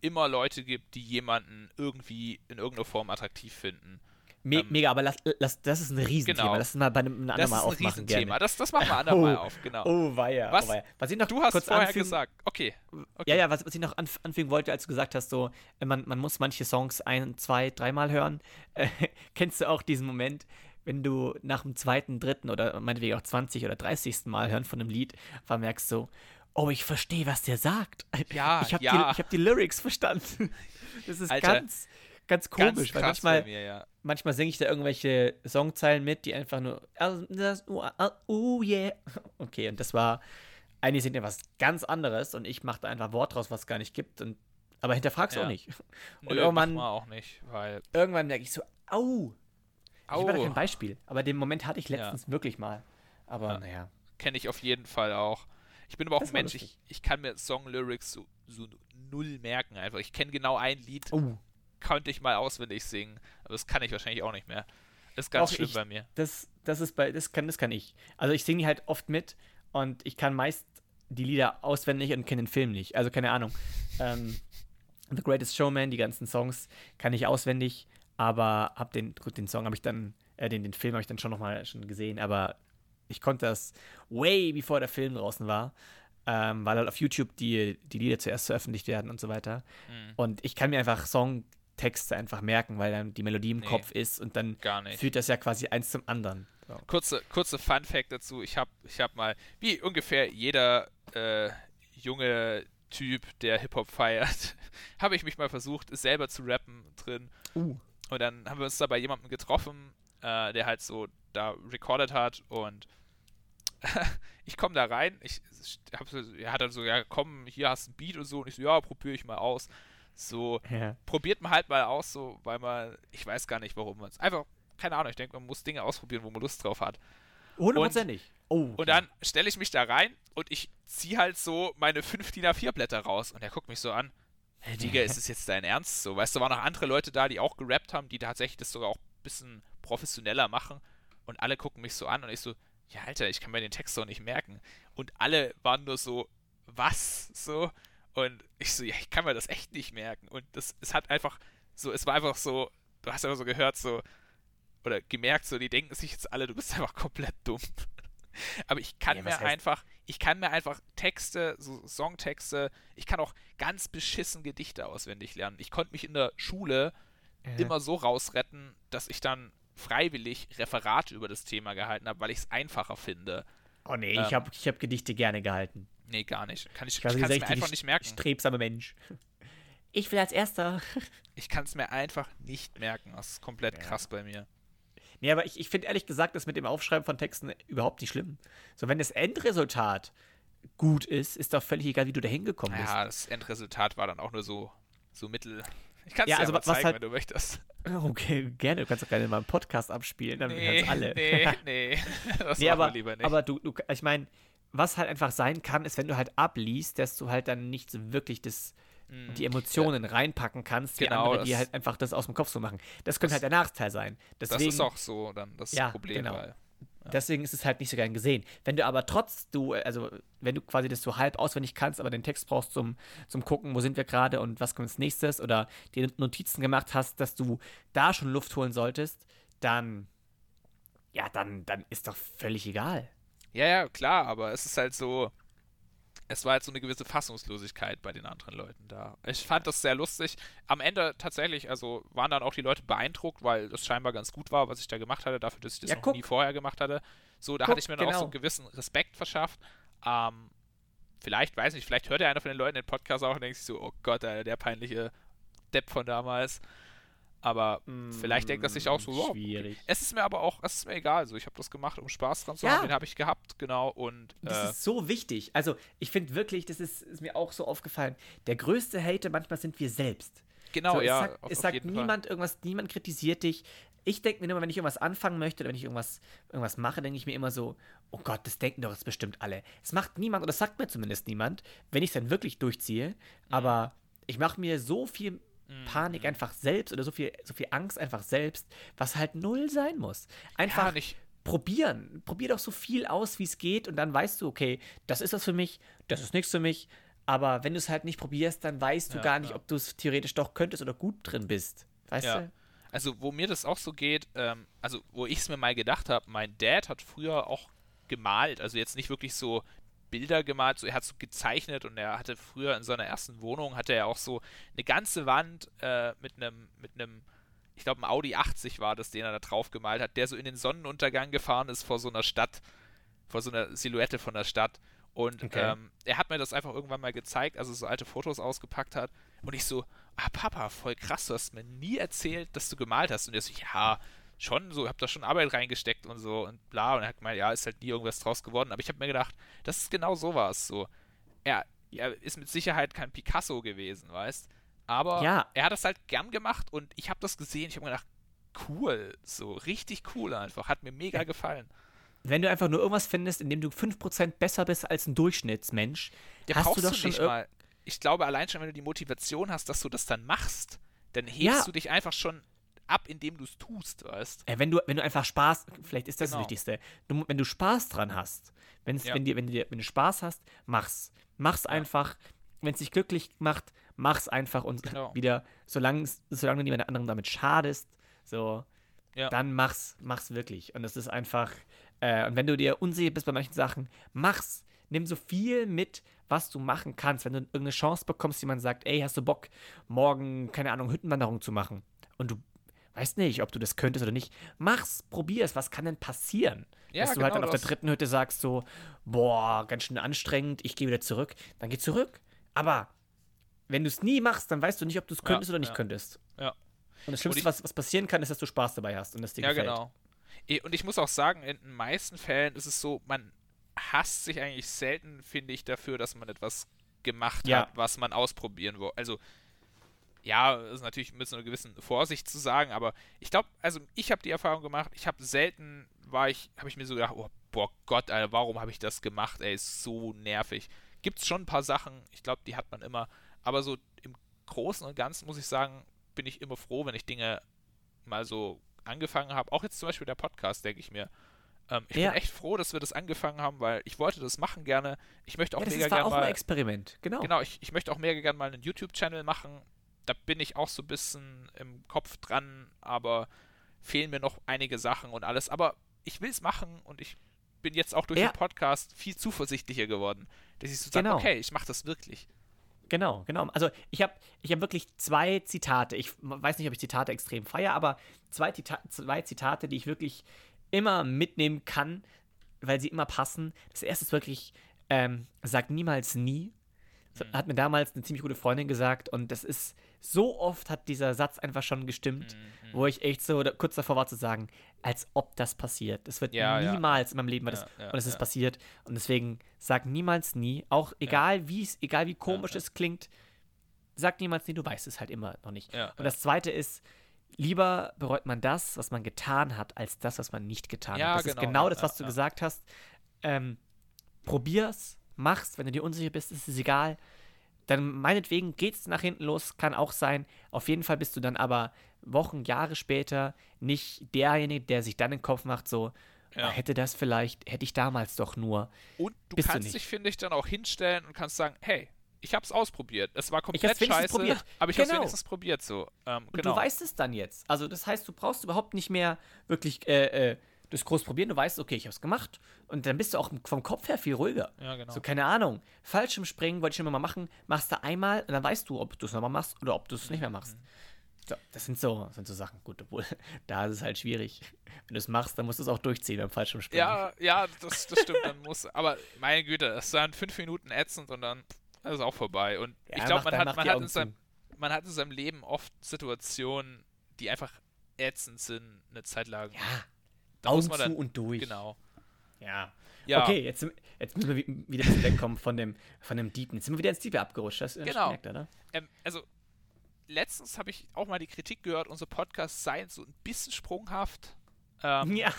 immer Leute gibt, die jemanden irgendwie in irgendeiner Form attraktiv finden. Me ähm, mega, aber lass, lass, das ist ein Riesenthema. Genau. Lass es mal bei einem, einem Das anderen ist Mal ein aufmachen. Riesenthema. Gerne. Das, das machen wir andermal <laughs> Oh. auf, genau. Oh, weia. Was? Oh, weia. Was ich noch du hast kurz vorher anfügen, gesagt. Okay. okay. Ja, ja, was, was ich noch anf anfügen wollte, als du gesagt hast, so, äh, man, man muss manche Songs ein, zwei, dreimal hören. Äh, <laughs> kennst du auch diesen Moment, wenn du nach dem zweiten, dritten oder meinetwegen auch 20 oder 30. Mal hören von einem Lied, einfach merkst so, oh, ich verstehe, was der sagt. <laughs> Ja, ich habe ja. die, ich hab die Lyrics verstanden. <laughs> Das ist Alter, ganz, ganz komisch, Ganz weil manchmal, mir, ja. manchmal singe ich da irgendwelche Songzeilen mit, die einfach nur, "Ah, das- oh, ah, oh yeah. Okay, und das war, eigentlich singt er was ganz anderes und ich mache da einfach Wort draus, was es gar nicht gibt. Und, aber hinterfrag's Ja. auch nicht. <laughs> Und Nö, irgendwann, auch nicht, weil. irgendwann merke ich so, au. Ich war da Au. kein Beispiel, aber den Moment hatte ich letztens wirklich mal. Aber Ja. naja. Kenne ich auf jeden Fall auch. Ich bin aber auch ein Mensch, ich, ich kann mir Song-Lyrics so, so null merken einfach. Ich kenne genau ein Lied, Oh, konnte ich mal auswendig singen, aber das kann ich wahrscheinlich auch nicht mehr. Das ist ganz Doch, schlimm ich- bei mir. das, das ist bei, das kann, das kann ich. Also ich singe die halt oft mit und ich kann meist die Lieder auswendig und kenne den Film nicht. Also keine Ahnung. Ähm, The Greatest Showman, die ganzen Songs kann ich auswendig, aber hab den, gut, den Song habe ich dann, äh, den, den Film habe ich dann schon nochmal schon gesehen, aber ich konnte das way bevor der Film draußen war, ähm, weil halt auf YouTube die, die Lieder zuerst veröffentlicht werden und so weiter. Hm, Und ich kann mir einfach Songtexte einfach merken, weil dann die Melodie im Nee. Kopf ist und dann führt das ja quasi eins zum anderen. So. Kurze, kurze Fun Fact dazu. Ich habe ich hab mal, wie ungefähr jeder äh, junge Typ, der Hip-Hop feiert, <laughs> habe ich mich mal versucht, selber zu rappen drin. Uh. Und dann haben wir uns da bei jemandem getroffen, äh, der halt so da recorded hat und <laughs> ich komme da rein, ich hab so, er hat dann so, ja komm, hier hast du ein Beat und so und ich so, ja, probiere ich mal aus. So, Ja. probiert man halt mal aus, so, weil man, ich weiß gar nicht, warum man es, einfach, keine Ahnung, ich denke, man muss Dinge ausprobieren, wo man Lust drauf hat. Hundertprozentig. Oh. Und dann stelle ich mich da rein und ich ziehe halt so meine 5 DIN A4 Blätter raus und er guckt mich so an. Hey, Digga, ist es jetzt dein Ernst? So, weißt du, waren noch andere Leute da, die auch gerappt haben, die tatsächlich das sogar auch ein bisschen professioneller machen und alle gucken mich so an und ich so, ja, Alter, ich kann mir den Text doch nicht merken. Und alle waren nur so, was? So. Und ich so, ja, ich kann mir das echt nicht merken. Und das, es hat einfach so, es war einfach so, du hast einfach so gehört, so, oder gemerkt, so, die denken sich jetzt alle, du bist einfach komplett dumm. <laughs> Aber ich kann Ja, mir einfach, ich kann mir einfach Texte, so Songtexte, ich kann auch ganz beschissen Gedichte auswendig lernen. Ich konnte mich in der Schule Ja. immer so rausretten, dass ich dann freiwillig Referate über das Thema gehalten habe, weil ich es einfacher finde. Oh nee, ähm, ich habe ich hab Gedichte gerne gehalten. Nee, gar nicht. Kann ich, ich kann es dieser mir einfach nicht merken. Strebsame Mensch. <laughs> Ich will als Erster. Ich kann es mir einfach nicht merken. Das ist komplett Ja. krass bei mir. Nee, aber ich, ich finde ehrlich gesagt das mit dem Aufschreiben von Texten überhaupt nicht schlimm. So, wenn das Endresultat gut ist, ist doch völlig egal, wie du da hingekommen bist. Ja, das Endresultat war dann auch nur so, so mittel. Ich kann es Ja, dir also was zeigen, halt- wenn du möchtest. <laughs> Okay, gerne. Du kannst doch gerne mal einen Podcast abspielen, dann Nee, alle. nee, <laughs> nee. <laughs> Das nee, machen aber, wir lieber nicht. aber du, du, ich meine, was halt einfach sein kann, ist, wenn du halt abliest, dass du halt dann nicht so wirklich das, Mm, die Emotionen reinpacken kannst, wie Genau, andere, die das- halt einfach das aus dem Kopf so machen. Das könnte Das- halt der Nachteil sein. das Deswegen, ist auch so dann das Ja, Problem, genau. weil Deswegen ist es halt nicht so gern gesehen. Wenn du aber trotz, du, also wenn du quasi das so halb auswendig kannst, aber den Text brauchst zum, zum Gucken, wo sind wir gerade und was kommt als nächstes, oder dir Notizen gemacht hast, dass du da schon Luft holen solltest, dann, ja, dann, dann ist doch völlig egal. Ja, ja, klar, aber es ist halt so, es war halt so eine gewisse Fassungslosigkeit bei den anderen Leuten da. Ich fand das sehr lustig. Am Ende tatsächlich, also waren dann auch die Leute beeindruckt, weil das scheinbar ganz gut war, was ich da gemacht hatte, dafür, dass ich das Ja, noch guck. nie vorher gemacht hatte. So, da Guck, hatte ich mir dann auch so genau. einen gewissen Respekt verschafft. Ähm, vielleicht, weiß nicht, vielleicht hört ja einer von den Leuten den Podcast auch und denkt sich so, oh Gott, Alter, der peinliche Depp von damals. Aber vielleicht denkt er sich auch so, wow, Mm, Schwierig. es ist mir aber auch, es ist mir egal. So, ich habe das gemacht, um Spaß dran zu Ja. haben. Den habe ich gehabt, genau. Und Das äh, ist so wichtig. Also, ich finde wirklich, das ist, ist mir auch so aufgefallen. Der größte Hater manchmal sind wir selbst. genau, so, es ja. sagt, auf, es auf sagt jeden niemand irgendwas, niemand kritisiert dich. Ich denke mir immer, wenn ich irgendwas anfangen möchte oder wenn ich irgendwas, irgendwas mache, denke ich mir immer so, oh Gott, das denken doch jetzt bestimmt alle. Es macht niemand, oder das sagt mir zumindest niemand, wenn ich es dann wirklich durchziehe. Mhm. Aber ich mache mir so viel Panik Mhm. einfach selbst oder so viel, so viel Angst einfach selbst, was halt null sein muss. Einfach Ja, nicht, probieren. Probier doch so viel aus, wie es geht und dann weißt du, okay, das ist was für mich, das ist nichts für mich. Aber wenn du es halt nicht probierst, dann weißt du Ja, gar nicht, ja. ob du es theoretisch doch könntest oder gut drin bist. Weißt du? also wo mir das auch so geht, ähm, also wo ich es mir mal gedacht habe, mein Dad hat früher auch gemalt, also jetzt nicht wirklich so Bilder gemalt, so er hat so gezeichnet und er hatte früher in seiner ersten Wohnung hatte er auch so eine ganze Wand äh, mit einem mit einem ich glaube, ein Audi 80 war das, den er da drauf gemalt hat, der so in den Sonnenuntergang gefahren ist vor so einer Stadt, vor so einer Silhouette von der Stadt. Und Okay. ähm, er hat mir das einfach irgendwann mal gezeigt, also so alte Fotos ausgepackt hat. Und ich so, ah Papa, voll krass, du hast mir nie erzählt, dass du gemalt hast. Und er so, ja, schon, so, hab da schon Arbeit reingesteckt und so und bla. Und er hat gemeint, ja, ist halt nie irgendwas draus geworden. Aber ich habe mir gedacht, das ist genau sowas. So, er, er ist mit Sicherheit kein Picasso gewesen, weißt Aber Ja. er hat das halt gern gemacht und ich habe das gesehen. Ich habe mir gedacht, cool, so richtig cool einfach. Hat mir mega gefallen. Wenn du einfach nur irgendwas findest, in dem du 5% besser bist als ein Durchschnittsmensch, Der hast du doch schon nicht mal. Ich glaube, allein schon, wenn du die Motivation hast, dass du das dann machst, dann hebst Ja. du dich einfach schon ab, indem du es tust, weißt Äh, wenn du, wenn du einfach Spaß, vielleicht ist das Genau. das Wichtigste. Du, wenn du Spaß dran hast, wenn's, Ja. wenn, dir, wenn, dir, wenn du Spaß hast, mach's. Mach's einfach. Wenn es dich glücklich macht, mach's einfach und Genau. wieder, solange, solange du niemand anderem damit schadest, so, Ja. dann mach's, mach's wirklich. Und das ist einfach, äh, und wenn du dir unsicher bist bei manchen Sachen, mach's. Nimm so viel mit, was du machen kannst. Wenn du irgendeine Chance bekommst, jemand sagt, ey, hast du Bock, morgen, keine Ahnung, Hüttenwanderung zu machen? Und du weißt nicht, ob du das könntest oder nicht. Mach's, probier's. Was kann denn passieren? Ja, Dass du halt genau dann auf der dritten Hütte sagst so, boah, ganz schön anstrengend, ich gehe wieder zurück. Dann geh zurück. Aber wenn du es nie machst, dann weißt du nicht, ob du es Ja, könntest oder nicht ja. könntest. Ja. Und das Schlimmste, was, was passieren kann, ist, dass du Spaß dabei hast und das dir Ja, gefällt. genau. Eh, Und ich muss auch sagen, in den meisten Fällen ist es so, man hasst sich eigentlich selten, finde ich, dafür, dass man etwas gemacht Ja. hat, was man ausprobieren wollte. Also, ja, das ist natürlich mit so einer gewissen Vorsicht zu sagen, aber ich glaube, also ich habe die Erfahrung gemacht, ich habe selten, war ich, habe ich mir so gedacht, oh, boah Gott, Alter, warum habe ich das gemacht, ey, ist so nervig. Gibt's schon ein paar Sachen, ich glaube, die hat man immer, aber so im Großen und Ganzen muss ich sagen, bin ich immer froh, wenn ich Dinge mal so angefangen habe. Auch jetzt zum Beispiel der Podcast, denke ich mir. Ähm, ich Ja. bin echt froh, dass wir das angefangen haben, weil ich wollte das machen gerne. Ich möchte auch Ja, das mega ist, war gerne auch ein mal. Experiment. Genau. Genau, ich, ich möchte auch mega gerne mal einen YouTube-Channel machen. Da bin ich auch so ein bisschen im Kopf dran, aber fehlen mir noch einige Sachen und alles. Aber ich will es machen und ich bin jetzt auch durch Ja. den Podcast viel zuversichtlicher geworden, dass ich so sage, Genau. okay, ich mache das wirklich. Genau, genau. Also ich habe ich hab wirklich zwei Zitate. Ich weiß nicht, ob ich Zitate extrem feiere, aber zwei, Zita zwei Zitate, die ich wirklich immer mitnehmen kann, weil sie immer passen. Das erste ist wirklich, ähm, sag niemals nie. Das Mhm. hat mir damals eine ziemlich gute Freundin gesagt und das ist, so oft hat dieser Satz einfach schon gestimmt, Mhm. wo ich echt so kurz davor war zu sagen, als ob das passiert. Das wird Ja, ja. niemals in meinem Leben, das, Ja, ja, und es ist ja. passiert. Und deswegen sag niemals nie, auch egal wie es, egal wie komisch ja. es klingt, sag niemals nie, du weißt es halt immer noch nicht. Ja, und ja. das zweite ist, lieber bereut man das, was man getan hat, als das, was man nicht getan Ja, hat. Das ist genau, genau ja, das, was ja, du ja. gesagt hast. Ähm, probier's, mach's, wenn du dir unsicher bist, ist es egal. Dann meinetwegen geht's nach hinten los, kann auch sein. Auf jeden Fall bist du dann aber Wochen, Jahre später nicht derjenige, der sich dann den Kopf macht, so, Ja. "Ah, hätte das vielleicht, hätte ich damals doch nur. Und du Bist du kannst nicht. dich, finde ich, dann auch hinstellen und kannst sagen, hey, ich hab's ausprobiert. Es war komplett scheiße, probiert. aber ich Genau. wenigstens probiert so. Ähm, Und genau. du weißt es dann jetzt. Also das heißt, du brauchst überhaupt nicht mehr wirklich äh, äh, das groß probieren. Du weißt, okay, ich habe es gemacht. Und dann bist du auch vom Kopf her viel ruhiger. Ja, genau. So, keine Ahnung. Fallschirmspringen wollte ich immer mal machen. Machst du einmal und dann weißt du, ob du es nochmal machst oder ob du es nicht mehr machst. Mhm. So, das sind so, sind so Sachen. Gut, obwohl, <laughs> da ist es halt schwierig. Wenn du es machst, dann musst du es auch durchziehen beim Fallschirmspringen. Ja, ja, das, das stimmt. Dann muss, aber meine Güte, es waren fünf Minuten ätzend und dann ist es auch vorbei. Und Ja, ich glaube, man hat, man, die hat Augen in seinem, man hat in seinem Leben oft Situationen, die einfach ätzend sind, eine Zeit lang. Ja, Augen muss man zu dann, und durch. Genau. Ja. Ja, Okay, jetzt, jetzt müssen wir wi- wieder ein bisschen wegkommen von dem, von dem Deepen. Jetzt sind wir wieder ins Deepe abgerutscht. Das äh, Genau. schmeckt, oder? ähm, also letztens habe ich auch mal die Kritik gehört, unsere Podcasts seien so ein bisschen sprunghaft. Ähm, <laughs> Ja.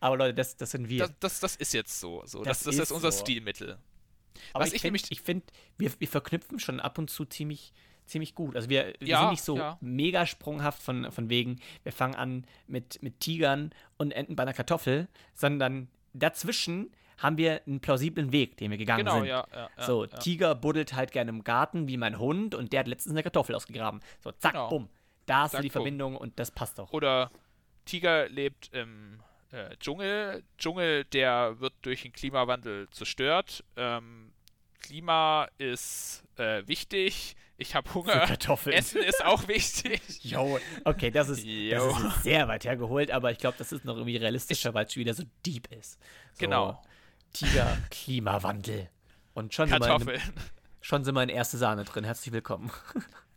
Aber Leute, das, das sind wir. das, das, das ist jetzt so. so. Das Das, das, ist ist unser so. Stilmittel. Aber was ich ich finde, nämlich- ich find, wir, wir verknüpfen schon ab und zu ziemlich, ziemlich gut. Also wir, wir Ja, sind nicht so ja. mega sprunghaft von, von wegen, wir fangen an mit, mit Tigern und enden bei einer Kartoffel, sondern dazwischen haben wir einen plausiblen Weg, den wir gegangen Genau, sind. ja. ja, ja so. Tiger buddelt halt gerne im Garten wie mein Hund und der hat letztens eine Kartoffel ausgegraben. So, zack, Genau. bumm. Da ist Zack, die bumm. Verbindung und das passt doch. Oder Tiger lebt im äh, Dschungel. Dschungel, der wird durch den Klimawandel zerstört. Ähm, Klima ist äh, wichtig. Ich habe Hunger. Essen ist auch wichtig. <laughs> Jo, okay, das ist, das ist sehr weit hergeholt, aber ich glaube, das ist noch irgendwie realistischer, weil es schon wieder so deep ist. So, Genau. Tiger, Klimawandel. Und schon sind, wir in, schon sind wir in erste Sahne drin. Herzlich willkommen.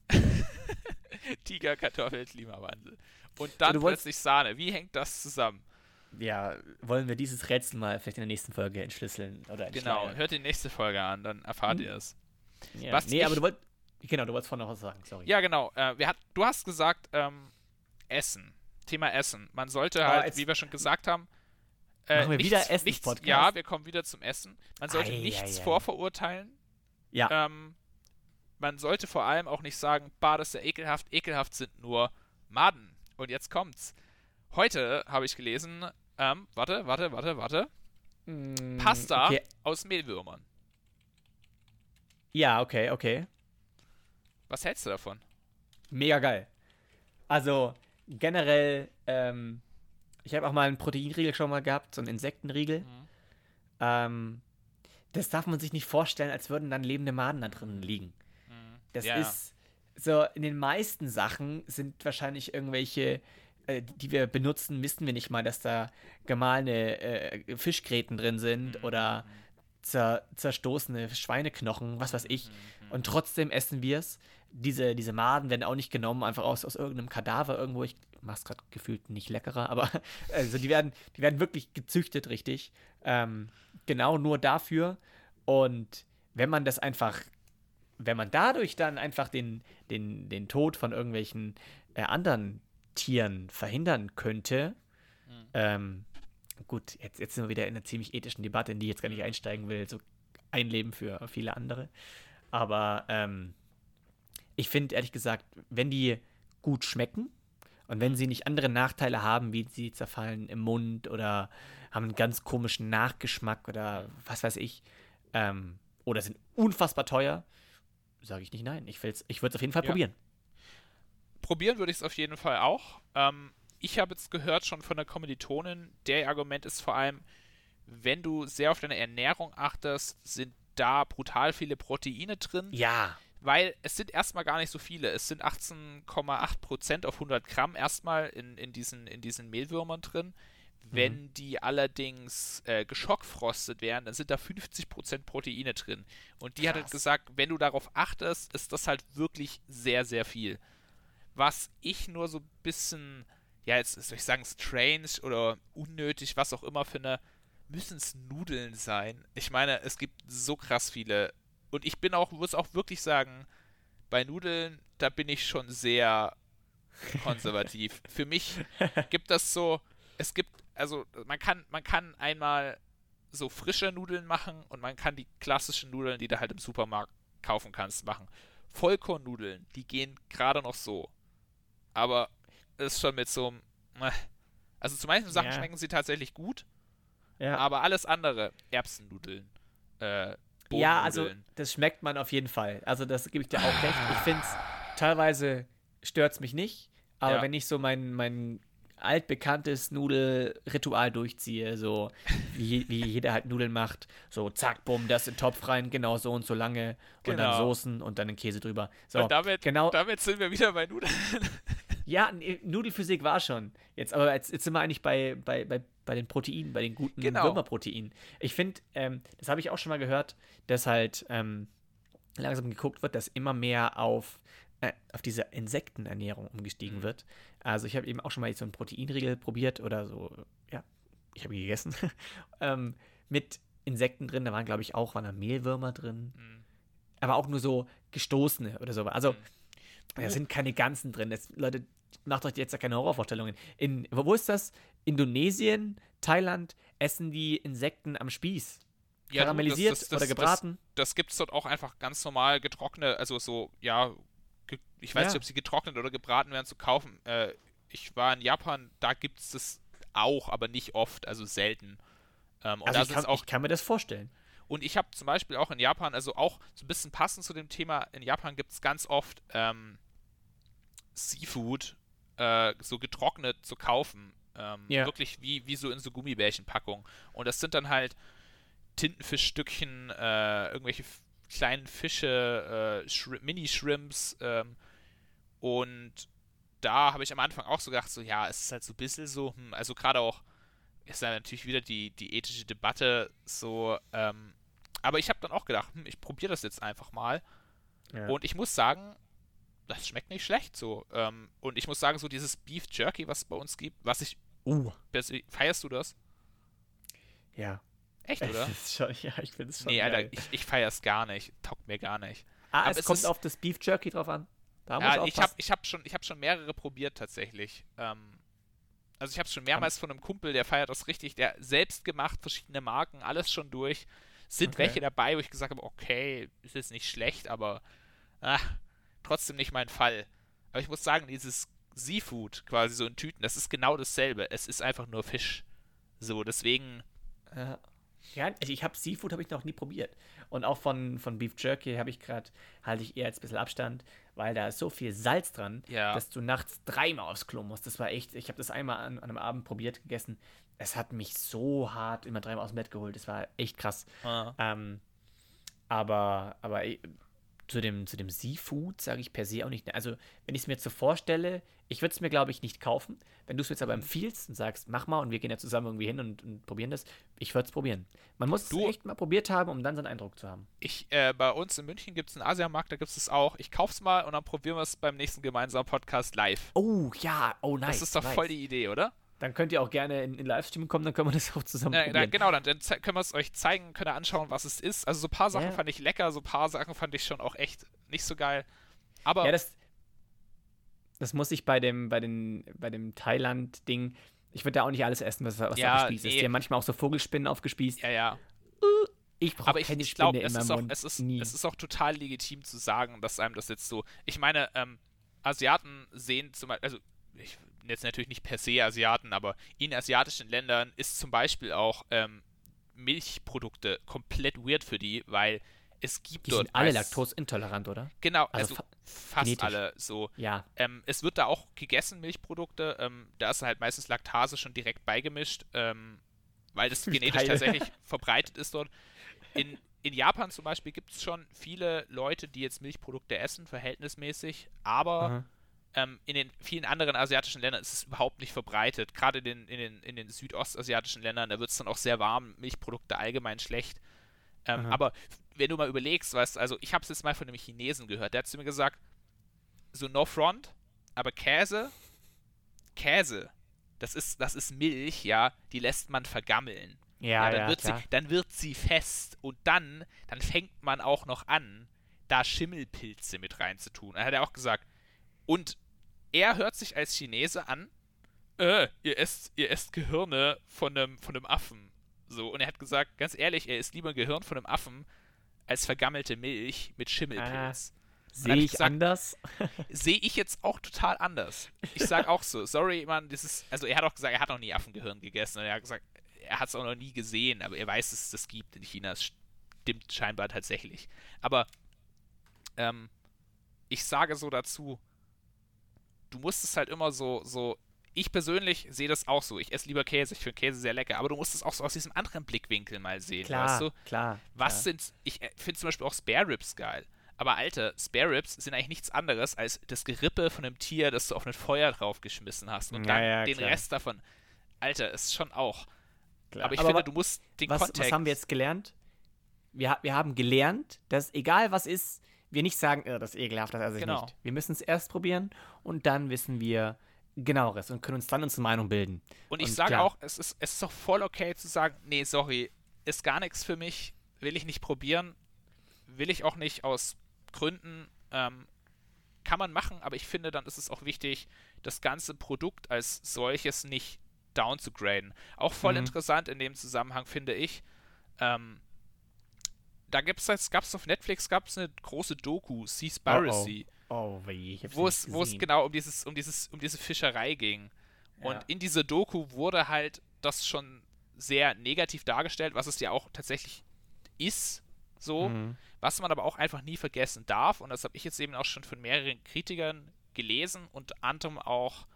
<laughs> Tiger, Kartoffel, Klimawandel. Und dann du wolltest- plötzlich Sahne. Wie hängt das zusammen? Ja, wollen wir dieses Rätsel mal vielleicht in der nächsten Folge entschlüsseln oder Genau, hört die nächste Folge an, dann erfahrt Hm. ihr es. Ja. was nee, aber du wolltest. Genau, du wolltest vorhin noch was sagen, sorry. Ja, genau. Äh, wir hat, du hast gesagt, ähm, Essen. Thema Essen. Man sollte Aber halt, wie wir schon gesagt haben, äh, Machen wir nichts, wieder nichts, Essens-Podcast? Ja, wir kommen wieder zum Essen. Man sollte Ei, nichts ei, ei. vorverurteilen. Ja. Ähm, man sollte vor allem auch nicht sagen, bah, das ist ja ekelhaft. Ekelhaft sind nur Maden. Und jetzt kommt's. Heute habe ich gelesen, ähm, warte, warte, warte, warte. Mm, Pasta Okay. aus Mehlwürmern. Ja, okay, okay. Was hältst du davon? Mega geil. Also generell, ähm, ich habe auch mal einen Proteinriegel schon mal gehabt, so einen Insektenriegel. Mhm. Ähm, das darf man sich nicht vorstellen, als würden dann lebende Maden da drin liegen. Mhm. Das Ja, ist so, in den meisten Sachen sind wahrscheinlich irgendwelche, äh, die wir benutzen, wissen wir nicht mal, dass da gemahlene äh, Fischgräten drin sind Mhm. oder zer zerstoßene Schweineknochen, was weiß Mhm. ich. Und trotzdem essen wir es. Diese, diese Maden werden auch nicht genommen, einfach aus, aus irgendeinem Kadaver irgendwo. Ich mach's gerade gefühlt nicht leckerer, aber <laughs> also die werden, die werden wirklich gezüchtet, richtig. Ähm, genau nur dafür. Und wenn man das einfach, wenn man dadurch dann einfach den, den, den Tod von irgendwelchen äh, anderen Tieren verhindern könnte, Mhm. ähm, gut, jetzt, jetzt sind wir wieder in einer ziemlich ethischen Debatte, in die ich jetzt gar nicht einsteigen will. So ein Leben für viele andere. Aber ähm, ich finde ehrlich gesagt, wenn die gut schmecken und wenn sie nicht andere Nachteile haben, wie sie zerfallen im Mund oder haben einen ganz komischen Nachgeschmack oder was weiß ich, ähm, oder sind unfassbar teuer, sage ich nicht nein. Ich, will's- ich würde es auf jeden Fall Ja. probieren. Probieren würde ich es auf jeden Fall auch. Ähm, ich habe jetzt gehört schon von der Kommilitonin, der Argument ist vor allem, wenn du sehr auf deine Ernährung achtest, sind da brutal viele Proteine drin, Ja. weil es sind erstmal gar nicht so viele. Es sind 18,8% auf 100 Gramm erstmal in, in, diesen, in diesen Mehlwürmern drin. Wenn die allerdings äh, geschockfrostet werden, dann sind da 50% Proteine drin. Und die hat halt Krass. gesagt, wenn du darauf achtest, ist das halt wirklich sehr, sehr viel. Was ich nur so ein bisschen, ja, jetzt soll ich sagen, strange oder unnötig, was auch immer finde, müssen es Nudeln sein. Ich meine, es gibt so krass viele. Und ich bin auch, muss auch wirklich sagen, bei Nudeln, da bin ich schon sehr <laughs> konservativ. Für mich gibt das so, es gibt, also man kann, man kann einmal so frische Nudeln machen und man kann die klassischen Nudeln, die du halt im Supermarkt kaufen kannst, machen. Vollkornnudeln, die gehen gerade noch so. Aber ist schon mit so einem. äh, Also zu manchen Sachen Ja. schmecken sie tatsächlich gut, Ja. aber alles andere, Erbsennudeln, äh, Ja, also das schmeckt man auf jeden Fall. Also das gebe ich dir auch recht. Ich finde es, teilweise stört es mich nicht, aber Ja. wenn ich so mein, mein altbekanntes Nudelritual durchziehe, so wie, wie jeder halt Nudeln macht, so zack, bumm, das in den Topf rein, genau so und so lange und dann Genau. Soßen und dann den Käse drüber. So, und damit, genau, damit sind wir wieder bei Nudeln. Ja, nee, Nudelphysik war schon. Jetzt, aber jetzt, jetzt sind wir eigentlich bei, bei, bei, bei den Proteinen, bei den guten Genau. Würmerproteinen. Ich finde, ähm, das habe ich auch schon mal gehört, dass halt ähm, langsam geguckt wird, dass immer mehr auf, äh, auf diese Insektenernährung umgestiegen Mhm. wird. Also ich habe eben auch schon mal so einen Proteinriegel probiert oder so, ja, ich habe ihn gegessen. <laughs> ähm, mit Insekten drin, da waren, glaube ich, auch waren da Mehlwürmer drin. Mhm. Aber auch nur so gestoßene oder so. Also, Mhm. da sind keine ganzen drin. Das, Leute, macht euch jetzt ja keine Horrorvorstellungen. In, wo ist das? Indonesien, Thailand essen die Insekten am Spieß. Ja, Karamellisiert das- das- oder das- gebraten. Das gibt es dort auch einfach ganz normal getrocknet, also so, ja, ich weiß Ja. nicht, ob sie getrocknet oder gebraten werden zu kaufen. Äh, ich war in Japan, da gibt es das auch, aber nicht oft, also selten. Ähm, und also ich kann, auch ich kann mir das vorstellen. Und ich habe zum Beispiel auch in Japan, also auch so ein bisschen passend zu dem Thema, in Japan gibt es ganz oft ähm, Seafood äh, so getrocknet zu kaufen. Ähm, Ja. Wirklich wie, wie so in so Gummibärchenpackungen. Und das sind dann halt Tintenfischstückchen, äh, irgendwelche kleinen Fische, äh, Shri Mini-Shrimps. Ähm, und da habe ich am Anfang auch so gedacht, so ja, es ist halt so ein bisschen so, hm, also gerade auch, ist da natürlich wieder die, die ethische Debatte so, ähm, aber ich habe dann auch gedacht, hm, ich probiere das jetzt einfach mal. Ja. Und ich muss sagen, das schmeckt nicht schlecht so. Ähm, und ich muss sagen, so dieses Beef Jerky, was es bei uns gibt, was ich. Uh, Feierst du das? ja. Echt, <laughs> oder? Es schon, ja, ich finde es schon. nee, Alter, geil. ich, ich feier's gar nicht. Taugt mir gar nicht. ah, aber es es kommt auf das Beef Jerky drauf an. Da Ja, ich habe ich hab schon, ich hab schon mehrere probiert tatsächlich. Ähm, also ich habe schon mehrmals von einem Kumpel, der feiert das richtig, der selbst gemacht, verschiedene Marken, alles schon durch. Sind Okay. welche dabei, wo ich gesagt habe, okay, ist jetzt nicht schlecht, aber ah, trotzdem nicht mein Fall. Aber ich muss sagen, dieses Seafood quasi so in Tüten, das ist genau dasselbe. Es ist einfach nur Fisch. So, deswegen, Ja. Ja, ich habe Seafood habe ich noch nie probiert. Und auch von, von Beef Jerky habe ich gerade, halte ich eher jetzt ein bisschen Abstand, weil da ist so viel Salz dran, Ja. dass du nachts dreimal aufs Klo musst. Das war echt, ich habe das einmal an, an einem Abend probiert, gegessen. Es hat mich so hart immer dreimal aus dem Bett geholt. Das war echt krass. äh, Ähm, aber aber zu dem, zu dem Seafood sage ich per se auch nicht. Also, wenn ich es mir jetzt so vorstelle, ich würde es mir, glaube ich, nicht kaufen. Wenn du es mir jetzt aber Mhm. empfiehlst und sagst, mach mal und wir gehen ja zusammen irgendwie hin und, und probieren das, ich würde es probieren. Man muss Du- es echt mal probiert haben, um dann so einen Eindruck zu haben. ich, äh, bei uns in München gibt es einen Asiamarkt, da gibt es es auch. Ich kauf's mal und dann probieren wir es beim nächsten gemeinsamen Podcast live. Oh, ja, oh, nice. das ist doch nice. voll die Idee, oder? Dann könnt ihr auch gerne in, in Livestream kommen, dann können wir das auch zusammen Ja, probieren. genau, dann, dann können wir es euch zeigen, könnt ihr anschauen, was es ist. Also so ein paar Sachen Ja. fand ich lecker, so ein paar Sachen fand ich schon auch echt nicht so geil. Aber Ja, das, das muss ich bei dem, bei den, bei dem Thailand-Ding. Ich würde da auch nicht alles essen, was, was Ja, aufgespießt ist. nee. Die haben manchmal auch so Vogelspinnen aufgespießt. ja, ja. Ich brauche Aber ich, keine ich glaube, Spinne es, in ist meinem auch, Mund. es, ist, Nie. es ist auch total legitim zu sagen, dass einem das jetzt so. Ich meine, ähm, Asiaten sehen zum Beispiel, also ich jetzt natürlich nicht per se Asiaten, aber in asiatischen Ländern ist zum Beispiel auch ähm, Milchprodukte komplett weird für die, weil es gibt die dort sind alle laktoseintolerant, oder? Genau, also also, fa- fast genetisch. alle so. Ja. Ähm, es wird da auch gegessen, Milchprodukte. Ähm, da ist halt meistens Laktase schon direkt beigemischt, ähm, weil das <laughs> genetisch Geil. tatsächlich <laughs> verbreitet ist dort. In, in Japan zum Beispiel gibt es schon viele Leute, die jetzt Milchprodukte essen, verhältnismäßig, aber Aha. Ähm, in den vielen anderen asiatischen Ländern ist es überhaupt nicht verbreitet. Gerade in den, in den, in den südostasiatischen Ländern, da wird es dann auch sehr warm, Milchprodukte allgemein schlecht. Ähm, aber wenn du mal überlegst, weißt du, also ich habe es jetzt mal von einem Chinesen gehört, der hat zu mir gesagt, so no front, aber Käse, Käse, das ist, das ist Milch, ja, die lässt man vergammeln. Ja, dann, ja, wird klar. sie, dann wird sie fest und dann, dann fängt man auch noch an, da Schimmelpilze mit reinzutun. Dann hat er auch gesagt, und er hört sich als Chinese an, äh, ihr esst, ihr esst Gehirne von einem, von einem Affen. So, und er hat gesagt, ganz ehrlich, er isst lieber ein Gehirn von einem Affen als vergammelte Milch mit Schimmelpilz. Sehe hab ich ich gesagt- anders? <laughs> Sehe ich jetzt auch total anders. Ich sag auch so, sorry, Mann, das ist, also er hat auch gesagt, er hat noch nie Affengehirn gegessen und er hat gesagt, er hat es auch noch nie gesehen, aber er weiß, dass es das gibt in China. Es stimmt scheinbar tatsächlich. Aber ähm, ich sage so dazu, du musst es halt immer so, so, ich persönlich sehe das auch so. Ich esse lieber Käse, ich finde Käse sehr lecker, aber du musst es auch so aus diesem anderen Blickwinkel mal sehen, Klar, weißt du? klar. Was klar. sind, ich äh, finde zum Beispiel auch Spare Ribs geil. Aber Alter, Spare Ribs sind eigentlich nichts anderes als das Gerippe von einem Tier, das du auf ein Feuer draufgeschmissen hast. Und Ja, dann ja, den klar. Rest davon. Alter, ist schon auch. Klar. Aber ich Aber finde, du musst den was, Kontext. was haben wir jetzt gelernt? Wir, wir haben gelernt, dass egal was ist, wir nicht sagen, äh, das ist ekelhaft, das esse ich Genau. nicht. Wir müssen es erst probieren und dann wissen wir genaueres und können uns dann unsere Meinung bilden. Und ich und sage klar. auch, es ist, es ist auch voll okay zu sagen, nee, sorry, ist gar nichts für mich, will ich nicht probieren, will ich auch nicht aus Gründen, ähm, kann man machen, aber ich finde, dann ist es auch wichtig, das ganze Produkt als solches nicht down zu graden. Auch voll Mhm. interessant in dem Zusammenhang, finde ich. Ähm, da gibt's jetzt, gab's auf Netflix gab's eine große Doku, Seaspiracy Oh, weh, ich hab's wo es, wo es genau um dieses, um dieses, um diese Fischerei ging. Und Ja. in dieser Doku wurde halt das schon sehr negativ dargestellt, was es ja auch tatsächlich ist, so, Mhm. was man aber auch einfach nie vergessen darf. Und das habe ich jetzt eben auch schon von mehreren Kritikern gelesen, unter anderem auch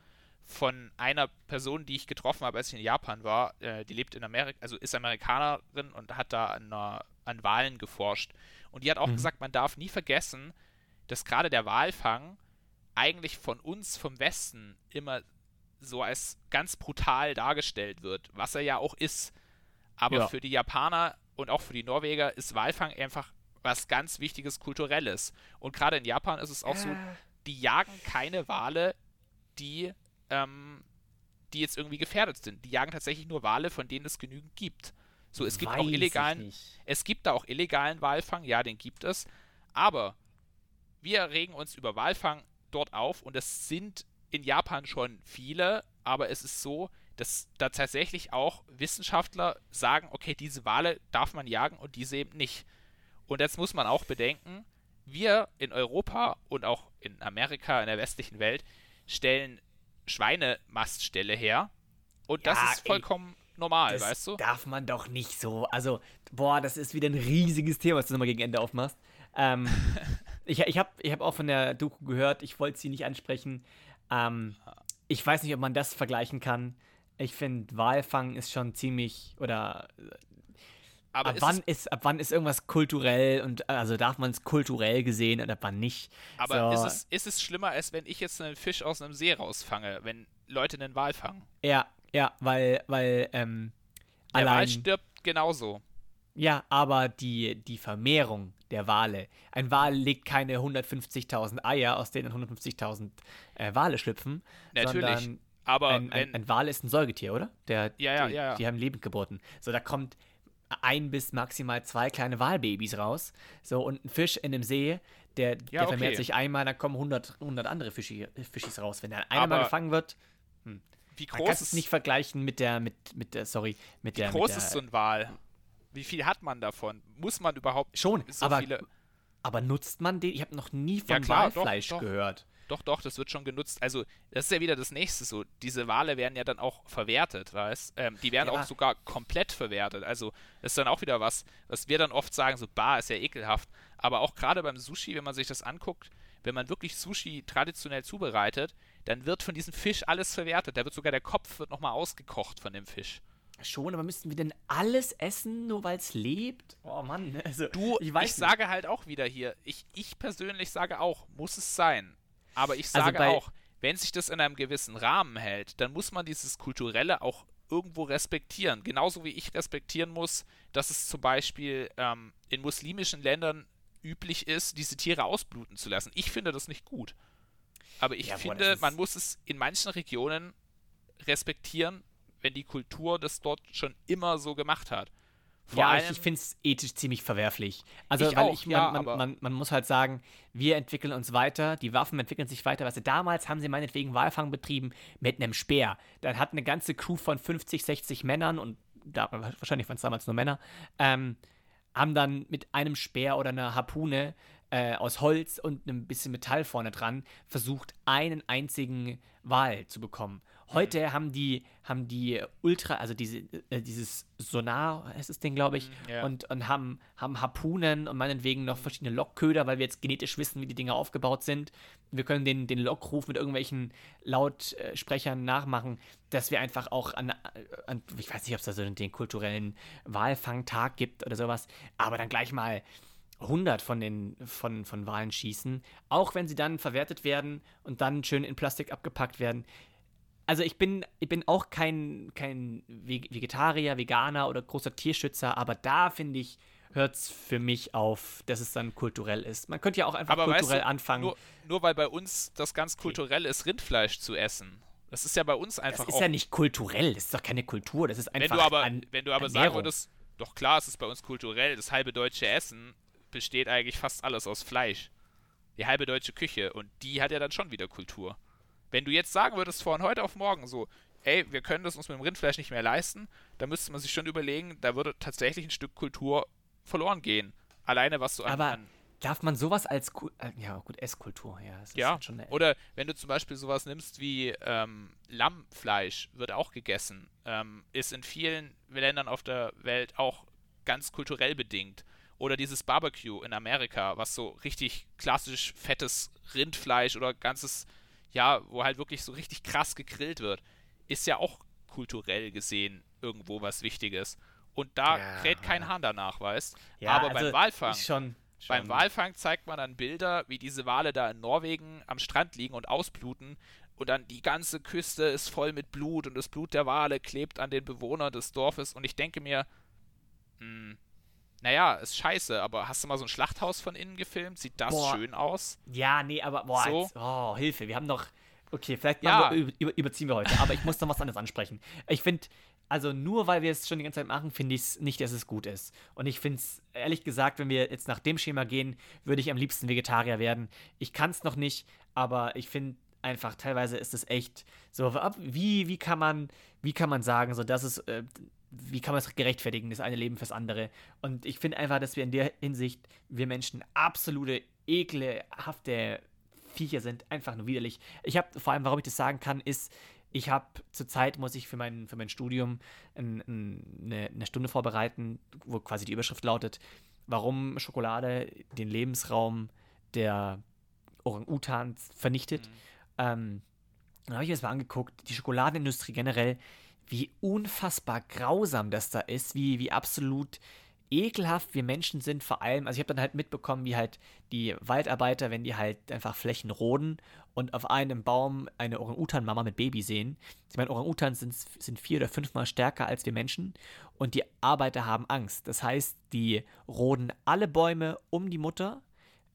von einer Person, die ich getroffen habe, als ich in Japan war. Äh, die lebt in Amerika, also ist Amerikanerin und hat da an einer an Walen geforscht. Und die hat auch Mhm. gesagt, man darf nie vergessen, dass gerade der Walfang eigentlich von uns vom Westen immer so als ganz brutal dargestellt wird, was er ja auch ist. Aber Ja. für die Japaner und auch für die Norweger ist Walfang einfach was ganz Wichtiges Kulturelles. Und gerade in Japan ist es auch so, die jagen keine Wale, die, ähm, die jetzt irgendwie gefährdet sind. Die jagen tatsächlich nur Wale, von denen es genügend gibt. So, es gibt Weiß auch illegalen, es gibt da auch illegalen Walfang, ja, den gibt es. Aber wir regen uns über Walfang dort auf und es sind in Japan schon viele, aber es ist so, dass da tatsächlich auch Wissenschaftler sagen, okay, diese Wale darf man jagen und diese eben nicht. Und jetzt muss man auch bedenken, wir in Europa und auch in Amerika, in der westlichen Welt, stellen Schweinemastställe her. Und das Ja, ist ey, vollkommen normal, Das weißt du? darf man doch nicht so. Also, boah, das ist wieder ein riesiges Thema, was du nochmal gegen Ende aufmachst. Ähm, <laughs> ich ich habe ich hab auch von der Doku gehört, ich wollte sie nicht ansprechen. Ähm, ich weiß nicht, ob man das vergleichen kann. Ich finde, Walfang ist schon ziemlich, oder Aber ab ist wann, ist, ab wann ist irgendwas kulturell und also darf man es kulturell gesehen und ab wann nicht? aber so, ist, es, ist es schlimmer, als wenn ich jetzt einen Fisch aus einem See rausfange, wenn Leute einen Wal fangen? Ja, ja, weil, weil, ähm, Der Wal allein, stirbt genauso. ja, aber die, die Vermehrung der Wale. Ein Wal legt keine 150.000 Eier, aus denen 150.000 äh, Wale schlüpfen, Natürlich. Aber ein, wenn, ein, ein Wal ist ein Säugetier, oder? Der, Ja, ja, die, ja, ja. die haben lebend geboren. So, da kommt ein bis maximal zwei kleine Walbabys raus. So, und ein Fisch in einem See, der, Ja, der vermehrt okay. sich einmal, dann kommen 100, 100 andere Fischi, Fischis raus. Wenn er einmal Aber gefangen wird, wie man groß kann es nicht vergleichen mit der, mit, mit der, sorry, mit der, wie groß mit der, ist so ein Wal? Wie viel hat man davon? Muss man überhaupt Schon, so aber, viele. aber nutzt man den? Ich habe noch nie von Ja, klar, doch, Walfleisch doch. gehört. Doch, doch, das wird schon genutzt. Also, das ist ja wieder das nächste so. Diese Wale werden ja dann auch verwertet, weißt ähm, Die werden Ja, auch sogar komplett verwertet. Also, das ist dann auch wieder was, was wir dann oft sagen, so, bah, ist ja ekelhaft. Aber auch gerade beim Sushi, wenn man sich das anguckt, wenn man wirklich Sushi traditionell zubereitet, dann wird von diesem Fisch alles verwertet. Da wird sogar der Kopf wird nochmal ausgekocht von dem Fisch. Schon, aber müssten wir denn alles essen, nur weil es lebt? Oh Mann, also Du, ich ich, sage halt auch wieder hier, ich, ich persönlich sage auch, muss es sein. Aber ich Also sage bei- auch, wenn sich das in einem gewissen Rahmen hält, dann muss man dieses Kulturelle auch irgendwo respektieren. Genauso wie ich respektieren muss, dass es zum Beispiel ähm, in muslimischen Ländern üblich ist, diese Tiere ausbluten zu lassen. Ich finde das nicht gut. Aber ich Ja, finde, man muss es in manchen Regionen respektieren, wenn die Kultur das dort schon immer so gemacht hat. Vor ja, allem, ich, ich finde es ethisch ziemlich verwerflich. Also, Ich weil auch, ich, man, ja, man, man, man muss halt sagen, wir entwickeln uns weiter, die Waffen entwickeln sich weiter. Weißt du, damals haben sie meinetwegen Walfang betrieben mit einem Speer. Dann hat eine ganze Crew von 50, 60 Männern und da, wahrscheinlich waren es damals nur Männer, ähm, haben dann mit einem Speer oder einer Harpune äh, aus Holz und einem bisschen Metall vorne dran versucht, einen einzigen Wal zu bekommen. Heute haben die, haben die Ultra, also diese, äh, dieses Sonar, heißt das Ding, glaube ich, Mhm, ja. und, und haben, haben Harpunen und meinetwegen noch verschiedene Lokköder, weil wir jetzt genetisch wissen, wie die Dinger aufgebaut sind. Wir können den, den Lockruf mit irgendwelchen Lautsprechern nachmachen, dass wir einfach auch an, an ich weiß nicht, ob es da so den kulturellen Walfangtag gibt oder sowas, aber dann gleich mal 100 von den von, von Walen schießen, auch wenn sie dann verwertet werden und dann schön in Plastik abgepackt werden. Also ich bin, ich bin auch kein, kein Ve- Vegetarier, Veganer oder großer Tierschützer, aber da finde ich, hört es für mich auf, dass es dann kulturell ist. Man könnte ja auch einfach Aber weißt kulturell du, anfangen. Nur, nur weil bei uns das ganz kulturell ist, Rindfleisch zu essen. Das ist ja bei uns das einfach ist auch. ja nicht kulturell, das ist doch keine Kultur, das ist wenn einfach du aber, wenn du aber sagen würdest, doch klar, es ist bei uns kulturell, das halbe deutsche Essen besteht eigentlich fast alles aus Fleisch. Die halbe deutsche Küche und die hat ja dann schon wieder Kultur. Wenn du jetzt sagen würdest von heute auf morgen so, ey, wir können das uns mit dem Rindfleisch nicht mehr leisten, dann müsste man sich schon überlegen, da würde tatsächlich ein Stück Kultur verloren gehen. Alleine was du an, Aber darf man sowas als, Ku- äh, ja gut, Esskultur, ja, Ja, halt schon eine, oder wenn du zum Beispiel sowas nimmst wie ähm, Lammfleisch, wird auch gegessen, ähm, ist in vielen Ländern auf der Welt auch ganz kulturell bedingt. Oder dieses Barbecue in Amerika, was so richtig klassisch fettes Rindfleisch oder ganzes, ja, wo halt wirklich so richtig krass gegrillt wird, ist ja auch kulturell gesehen irgendwo was Wichtiges. Und da Ja. kräht kein Hahn danach, weißt Ja, Aber also beim Walfang, Schon, schon. beim Walfang zeigt man dann Bilder, wie diese Wale da in Norwegen am Strand liegen und ausbluten. Und dann die ganze Küste ist voll mit Blut und das Blut der Wale klebt an den Bewohnern des Dorfes. Und ich denke mir, hm, naja, ist scheiße, aber hast du mal so ein Schlachthaus von innen gefilmt? Sieht das Boah. schön aus? Ja, nee, aber boah, So. jetzt, oh, Hilfe, wir haben noch. Okay, vielleicht Ja. wir, über, über, überziehen wir heute, aber ich muss noch was anderes ansprechen. Ich finde, also nur weil wir es schon die ganze Zeit machen, finde ich es nicht, dass es gut ist. Und ich finde es, ehrlich gesagt, wenn wir jetzt nach dem Schema gehen, würde ich am liebsten Vegetarier werden. Ich kann es noch nicht, aber ich finde einfach, teilweise ist es echt so, wie, wie kann man, wie kann man sagen, so, das ist, äh, wie kann man es gerechtfertigen, das eine Leben fürs andere? Und ich finde einfach, dass wir in der Hinsicht, wir Menschen absolute, ekelhafte Viecher sind, einfach nur widerlich. Ich habe, vor allem, warum ich das sagen kann, ist, ich habe zurzeit, muss ich für mein, für mein Studium ein, ein, eine, eine Stunde vorbereiten, wo quasi die Überschrift lautet, warum Schokolade den Lebensraum der Orang-Utans vernichtet. Ähm, dann habe ich mir das mal angeguckt, die Schokoladenindustrie generell, wie unfassbar grausam das da ist, wie, wie absolut ekelhaft wir Menschen sind, vor allem, also ich habe dann halt mitbekommen, wie halt die Waldarbeiter, wenn die halt einfach Flächen roden und auf einem Baum eine Orang-Utan-Mama mit Baby sehen. Ich meine, Orang-Utans sind, sind vier oder fünfmal stärker als wir Menschen und die Arbeiter haben Angst. Das heißt, die roden alle Bäume um die Mutter,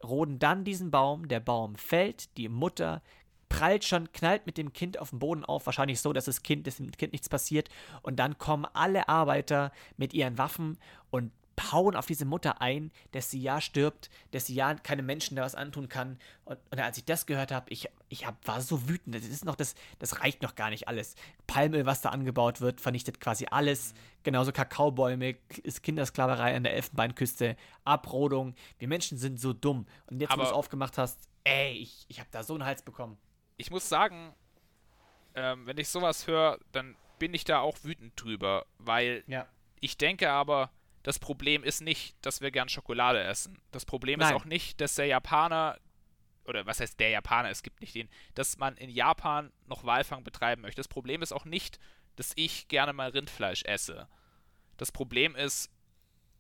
roden dann diesen Baum, der Baum fällt, die Mutter prallt schon, knallt mit dem Kind auf den Boden auf, wahrscheinlich so, dass das Kind, dass dem Kind nichts passiert. Und dann kommen alle Arbeiter mit ihren Waffen und hauen auf diese Mutter ein, dass sie ja stirbt, dass sie ja keine Menschen da was antun kann. Und, und als ich das gehört habe, ich, ich hab, war so wütend. Das ist noch das, das reicht noch gar nicht alles. Palmöl, was da angebaut wird, vernichtet quasi alles. Genauso Kakaobäume, ist Kindersklaverei an der Elfenbeinküste, Abrodung. Wir Menschen sind so dumm. Und jetzt, wo du es Aber- aufgemacht hast, ey, ich, ich habe da so einen Hals bekommen. Ich muss sagen, ähm, wenn ich sowas höre, dann bin ich da auch wütend drüber, weil Ja. ich denke aber, das Problem ist nicht, dass wir gern Schokolade essen. Das Problem Nein. ist auch nicht, dass der Japaner, oder was heißt der Japaner, es gibt nicht den, dass man in Japan noch Walfang betreiben möchte. Das Problem ist auch nicht, dass ich gerne mal Rindfleisch esse. Das Problem ist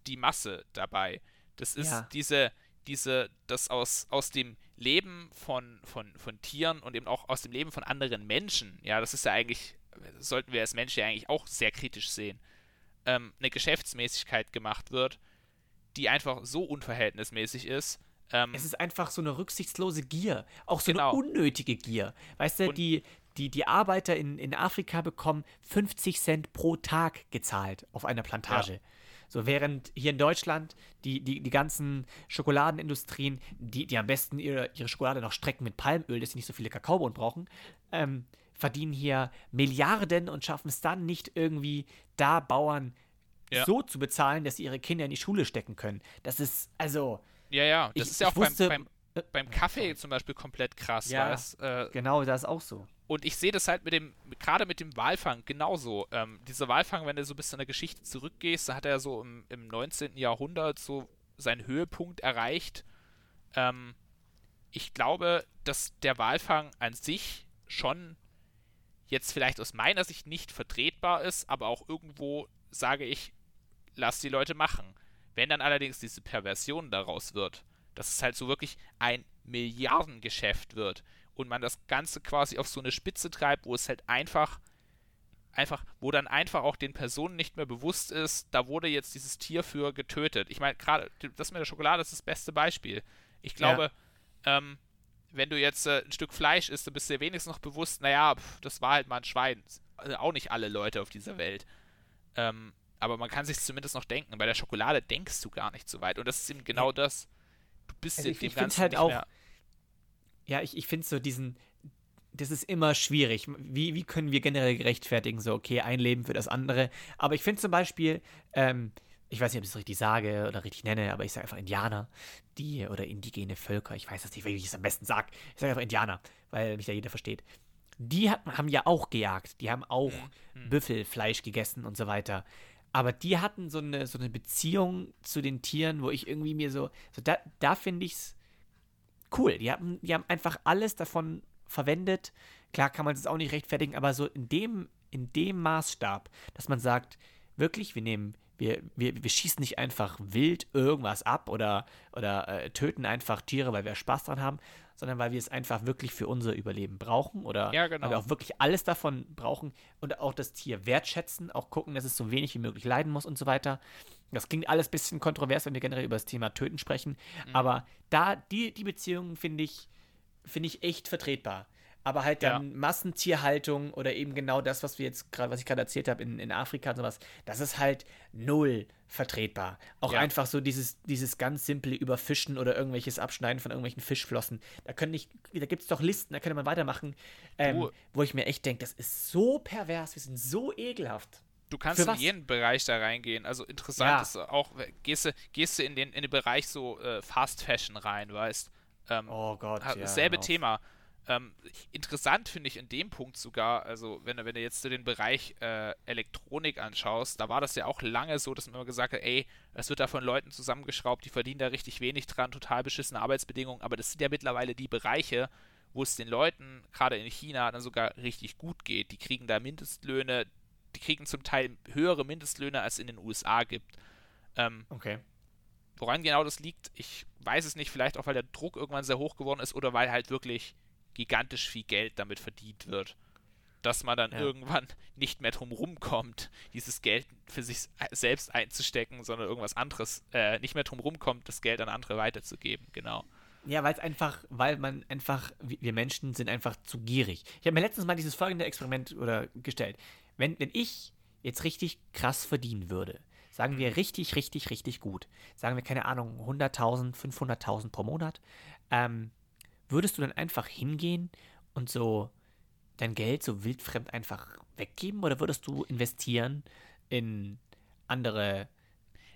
die Masse dabei. Das ist Ja. diese, diese, das aus, aus dem Leben von, von, von Tieren und eben auch aus dem Leben von anderen Menschen, ja, das ist ja eigentlich, sollten wir als Menschen ja eigentlich auch sehr kritisch sehen, ähm, eine Geschäftsmäßigkeit gemacht wird, die einfach so unverhältnismäßig ist. Ähm, Es ist einfach so eine rücksichtslose Gier. Auch so Genau. eine unnötige Gier. Weißt du, Und- die, die, die Arbeiter in, in Afrika bekommen 50 Cent pro Tag gezahlt auf einer Plantage. So, während hier in Deutschland die, die, die ganzen Schokoladenindustrien, die, die am besten ihre, ihre Schokolade noch strecken mit Palmöl, dass sie nicht so viele Kakaobohnen brauchen, ähm, verdienen hier Milliarden und schaffen es dann nicht irgendwie, da Bauern Ja. so zu bezahlen, dass sie ihre Kinder in die Schule stecken können. Das ist, also, ja, ja, das ich- ist ja auch beim, wusste- beim, beim Kaffee zum Beispiel komplett krass, Ja. weißt äh, genau, das ist auch so. Und ich sehe das halt mit dem, gerade mit dem Walfang genauso. Ähm, dieser Walfang, wenn du so ein bisschen in der Geschichte zurückgehst, da hat er so im, im 19. Jahrhundert so seinen Höhepunkt erreicht. Ähm, ich glaube, dass der Walfang an sich schon jetzt vielleicht aus meiner Sicht nicht vertretbar ist, aber auch irgendwo sage ich, lass die Leute machen. Wenn dann allerdings diese Perversion daraus wird, dass es halt so wirklich ein Milliardengeschäft wird und man das Ganze quasi auf so eine Spitze treibt, wo es halt einfach, einfach, wo dann einfach auch den Personen nicht mehr bewusst ist, da wurde jetzt dieses Tier für getötet. Ich meine, gerade das mit der Schokolade ist das beste Beispiel. Ich glaube, ähm, wenn du jetzt äh, ein Stück Fleisch isst, dann bist du dir wenigstens noch bewusst, naja, pf, das war halt mal ein Schwein. Also auch nicht alle Leute auf dieser Welt. Ähm, aber man kann sich zumindest noch denken. Bei der Schokolade denkst du gar nicht so weit. Und das ist eben genau das. Du bist Also ich- dem ich Ganzen halt nicht auch- mehr. Ja, ich, ich finde so diesen, das ist immer schwierig. Wie, wie können wir generell gerechtfertigen, so, okay, ein Leben für das andere. Aber ich finde zum Beispiel, ähm, ich weiß nicht, ob ich es richtig sage oder richtig nenne, aber ich sage einfach Indianer, die, oder indigene Völker, ich weiß das nicht, wie ich es am besten sage. Ich sage einfach Indianer, weil mich da jeder versteht. Die hat, haben ja auch gejagt, die haben auch Büffelfleisch gegessen und so weiter. Aber die hatten so eine, so eine Beziehung zu den Tieren, wo ich irgendwie mir so, so da, da finde ich es cool. Die haben, die haben einfach alles davon verwendet. Klar kann man es auch nicht rechtfertigen, aber so in dem, in dem Maßstab, dass man sagt, wirklich, wir nehmen wir, wir, wir schießen nicht einfach wild irgendwas ab oder, oder äh, töten einfach Tiere, weil wir Spaß dran haben, sondern weil wir es einfach wirklich für unser Überleben brauchen oder Ja, genau. weil wir auch wirklich alles davon brauchen und auch das Tier wertschätzen, auch gucken, dass es so wenig wie möglich leiden muss und so weiter. Das klingt alles ein bisschen kontrovers, wenn wir generell über das Thema Töten sprechen, Mhm. aber da, die, die Beziehungen finde ich, finde ich echt vertretbar. Aber halt Ja. dann Massentierhaltung oder eben genau das, was wir jetzt gerade, was ich gerade erzählt habe in, in Afrika und sowas, das ist halt null vertretbar. Auch Ja. einfach so dieses, dieses ganz simple Überfischen oder irgendwelches Abschneiden von irgendwelchen Fischflossen. Da können nicht, da gibt es doch Listen, da könnte man weitermachen, ähm, wo ich mir echt denke, das ist so pervers, wir sind so ekelhaft. Du kannst in jeden Bereich da reingehen. Also interessant Ja. ist auch, gehst du, gehst du in den, in den Bereich so äh, Fast Fashion rein, weißt ähm, Oh Gott, ja. Dasselbe hör auf. Thema. Ähm, interessant finde ich in dem Punkt sogar, also wenn, du- wenn du jetzt so den Bereich äh, Elektronik anschaust, da war das ja auch lange so, dass man immer gesagt hat, ey, das wird da von Leuten zusammengeschraubt, die verdienen da richtig wenig dran, total beschissene Arbeitsbedingungen, aber das sind ja mittlerweile die Bereiche, wo es den Leuten, gerade in China, dann sogar richtig gut geht. Die kriegen da Mindestlöhne, die kriegen zum Teil höhere Mindestlöhne, als in den USA gibt. Ähm, Okay. Woran genau das liegt, ich weiß es nicht. Vielleicht auch, weil der Druck irgendwann sehr hoch geworden ist oder weil halt wirklich gigantisch viel Geld damit verdient wird. Dass man dann Ja. irgendwann nicht mehr drum rumkommt, dieses Geld für sich selbst einzustecken, sondern irgendwas anderes, äh, nicht mehr drum rumkommt, das Geld an andere weiterzugeben. Genau. Ja, weil es einfach, weil man einfach, wir wir Menschen sind einfach zu gierig. Ich habe mir letztens mal dieses folgende Experiment oder gestellt. Wenn, wenn ich jetzt richtig krass verdienen würde, sagen wir richtig, richtig, richtig gut, sagen wir, keine Ahnung, 100.000, 500.000 pro Monat, ähm, würdest du dann einfach hingehen und so dein Geld so wildfremd einfach weggeben oder würdest du investieren in andere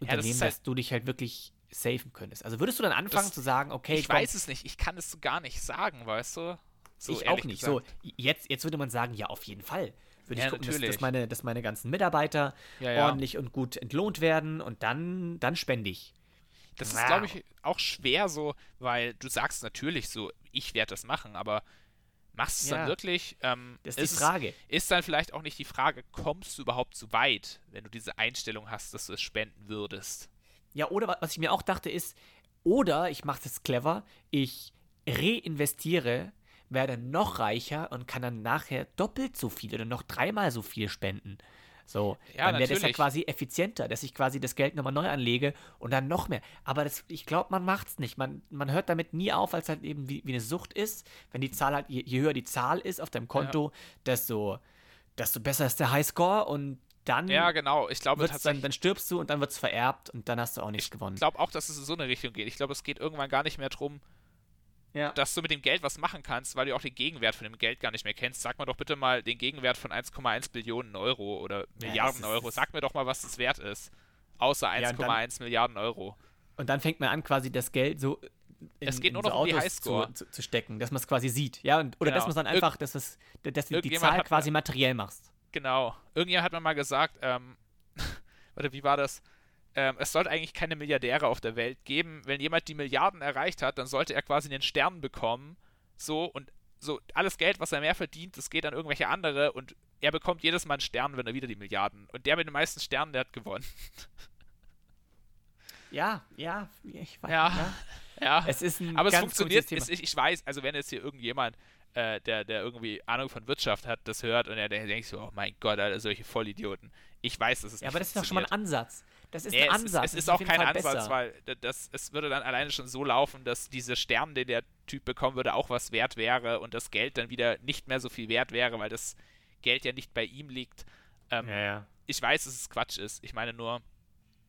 Unternehmen, ist halt- dass du dich halt wirklich safen könntest? Also würdest du dann anfangen Das- zu sagen, okay, ich komm, weiß es nicht, ich kann es so gar nicht sagen, weißt du? So ich auch nicht. gesagt. So, jetzt, jetzt würde man sagen, ja, auf jeden Fall. Würde Ja, ich gucken, dass, dass, meine, dass meine ganzen Mitarbeiter Ja, ordentlich und gut entlohnt werden und dann, dann spende ich. Das ist, Wow. glaube ich, auch schwer so, weil du sagst natürlich so, ich werde das machen, aber machst du es dann wirklich? Ähm, Das ist die es Frage. Ist dann vielleicht auch nicht die Frage, kommst du überhaupt so weit, wenn du diese Einstellung hast, dass du es spenden würdest? Ja, oder wa- was ich mir auch dachte ist, oder ich mache das clever, ich reinvestiere, werde noch reicher und kann dann nachher doppelt so viel oder noch dreimal so viel spenden. So, Ja, dann wäre das ja quasi effizienter, dass ich quasi das Geld nochmal neu anlege und dann noch mehr. Aber das, ich glaube, man macht's nicht. Man, man hört damit nie auf, als halt eben wie, wie eine Sucht ist. Wenn die Zahl halt, je, je höher die Zahl ist auf deinem Konto, desto, desto besser ist der Highscore und dann, Ja, genau. Ich glaube dann, dann stirbst du und dann wird es vererbt und dann hast du auch nichts gewonnen. Ich glaube auch, dass es in so eine Richtung geht. Ich glaube, es geht irgendwann gar nicht mehr drum, ja. dass du mit dem Geld was machen kannst, weil du auch den Gegenwert von dem Geld gar nicht mehr kennst. Sag mir doch bitte mal den Gegenwert von 1,1 Billionen Euro oder Milliarden ist- Euro. Sag mir doch mal, was das wert ist. Außer Ja, und dann- 1,1 Milliarden Euro. Und dann fängt man an, quasi das Geld so in, Es geht nur so noch um die Highscore. Zu, zu, zu stecken, dass man es quasi sieht. Ja, und, oder Genau. dass man es dann einfach, dass, es, dass du die Zahl quasi materiell machst. Genau. Irgendjemand hat mir mal gesagt, ähm, <laughs> warte, wie war das? Ähm, es sollte eigentlich keine Milliardäre auf der Welt geben. Wenn jemand die Milliarden erreicht hat, dann sollte er quasi einen Stern bekommen. So und so alles Geld, was er mehr verdient, das geht an irgendwelche andere und er bekommt jedes Mal einen Stern, wenn er wieder die Milliarden. Und der mit den meisten Sternen, der hat gewonnen. <laughs> Ja, ja, ich weiß. Ja. Ja. <laughs> Es ist ein Aber es funktioniert. Es, ich, ich weiß, also wenn jetzt hier irgendjemand, äh, der, der irgendwie Ahnung von Wirtschaft hat, das hört und er der denkt so, oh mein Gott, Alter, solche Vollidioten. Ich weiß, dass es Ja, nicht aber das ist doch schon mal ein. Ansatz. Das ist Nee, ein es Ansatz. Ist, es das ist auch kein Fall Ansatz, besser. weil das, es würde dann alleine schon so laufen, dass diese Sterne, den der Typ bekommen würde, auch was wert wäre und das Geld dann wieder nicht mehr so viel wert wäre, weil das Geld ja nicht bei ihm liegt. Ähm, Ja, ja. Ich weiß, dass es Quatsch ist. Ich meine nur,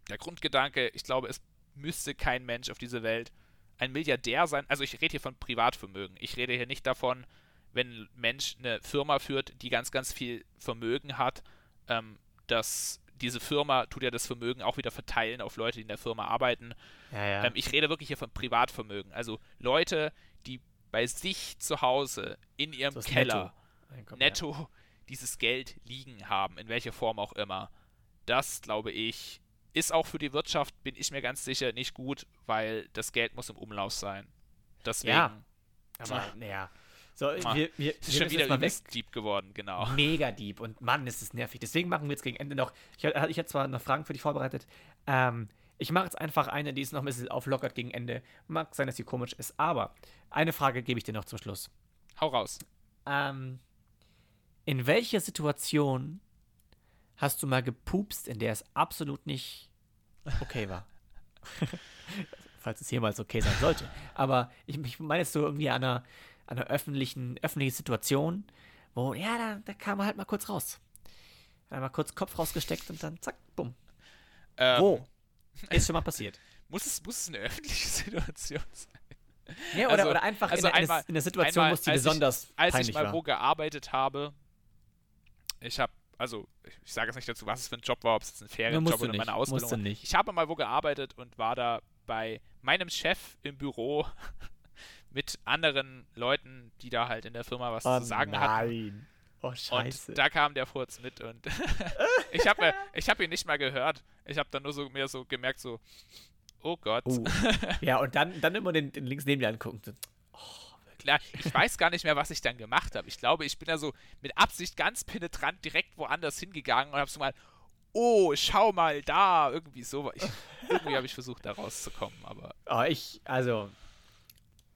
der Grundgedanke, ich glaube, es müsste kein Mensch auf dieser Welt ein Milliardär sein. Also ich rede hier von Privatvermögen. Ich rede hier nicht davon, wenn ein Mensch eine Firma führt, die ganz, ganz viel Vermögen hat, ähm, dass diese Firma tut ja das Vermögen auch wieder verteilen auf Leute, die in der Firma arbeiten. ja, ja. Ähm, ich rede wirklich hier von Privatvermögen. Also Leute, die bei sich zu Hause in ihrem ist Keller Netto. netto dieses Geld liegen haben, in welcher Form auch immer. Das, glaube ich, ist auch für die Wirtschaft, bin ich mir ganz sicher, nicht gut, weil das Geld muss im Umlauf sein. Deswegen. Ja. Aber, naja. So, Ah, wir, wir, Es ist schon wieder mal weg. übelst deep geworden, genau. Mega deep und Mann, ist es nervig. Deswegen machen wir jetzt gegen Ende noch. Ich, ich hatte zwar noch Fragen für dich vorbereitet. Ähm, ich mache jetzt einfach eine, die ist noch ein bisschen auflockert gegen Ende. Mag sein, dass sie komisch ist, aber eine Frage gebe ich dir noch zum Schluss. Hau raus. Ähm, in welcher Situation hast du mal gepupst, in der es absolut nicht okay war? <laughs> Falls es jemals okay sein sollte. Aber ich, ich meine jetzt so irgendwie an einer, an einer öffentlichen, öffentlichen Situation, wo, ja, da, da kam er halt mal kurz raus. Hat mal kurz Kopf rausgesteckt und dann zack, bumm. Ähm, Wo? <laughs> Ist schon mal passiert. Muss es, muss es eine öffentliche <laughs> Situation sein? Ja, oder, also- oder einfach also in, einmal- in der Situation, einmal, wo es dir als ich- besonders Als peinlich ich mal war. wo gearbeitet habe, ich habe, also ich, ich sage jetzt nicht dazu, was es für ein Job war, ob es jetzt ein Ferienjob oder meine Ausbildung war. nicht. Ich habe mal wo gearbeitet und war da bei meinem Chef im Büro mit anderen Leuten, die da halt in der Firma was zu sagen hatten. nein. Oh, scheiße. Und da kam der Furz mit und <laughs> ich habe ich hab ihn nicht mal gehört. Ich habe dann nur so mir so gemerkt so, oh Gott. Oh. <laughs> ja, und dann, dann immer den, den links neben dir angucken. So, Klar, ich weiß gar nicht mehr, was ich dann gemacht habe. Ich glaube, ich bin da so mit Absicht ganz penetrant direkt woanders hingegangen und habe so mal, oh, schau mal da, irgendwie so. Ich, irgendwie habe ich versucht, da rauszukommen, aber Oh, ich, also,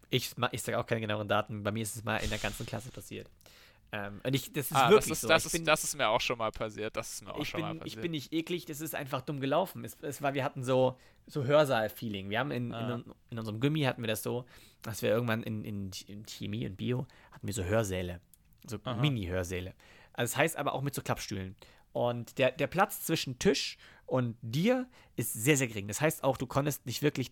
ich, ich sage auch keine genaueren Daten. Bei mir ist es mal in der ganzen Klasse passiert. Ähm, und ich, das ist ah, wirklich das, ist, so. das, ist, bin, das ist mir auch schon mal passiert. Das ist mir auch ich schon mal bin, passiert. ich bin nicht eklig, das ist einfach dumm gelaufen. Es, es war, wir hatten so, so Hörsaal-Feeling. Wir haben in, Ah. in, in unserem Gummi hatten wir das so, dass wir irgendwann in, in, in Chemie und Bio hatten wir so Hörsäle. So. Mini-Hörsäle. Also das heißt aber auch mit so Klappstühlen. Und der, der Platz zwischen Tisch und dir ist sehr, sehr gering. Das heißt auch, du konntest nicht wirklich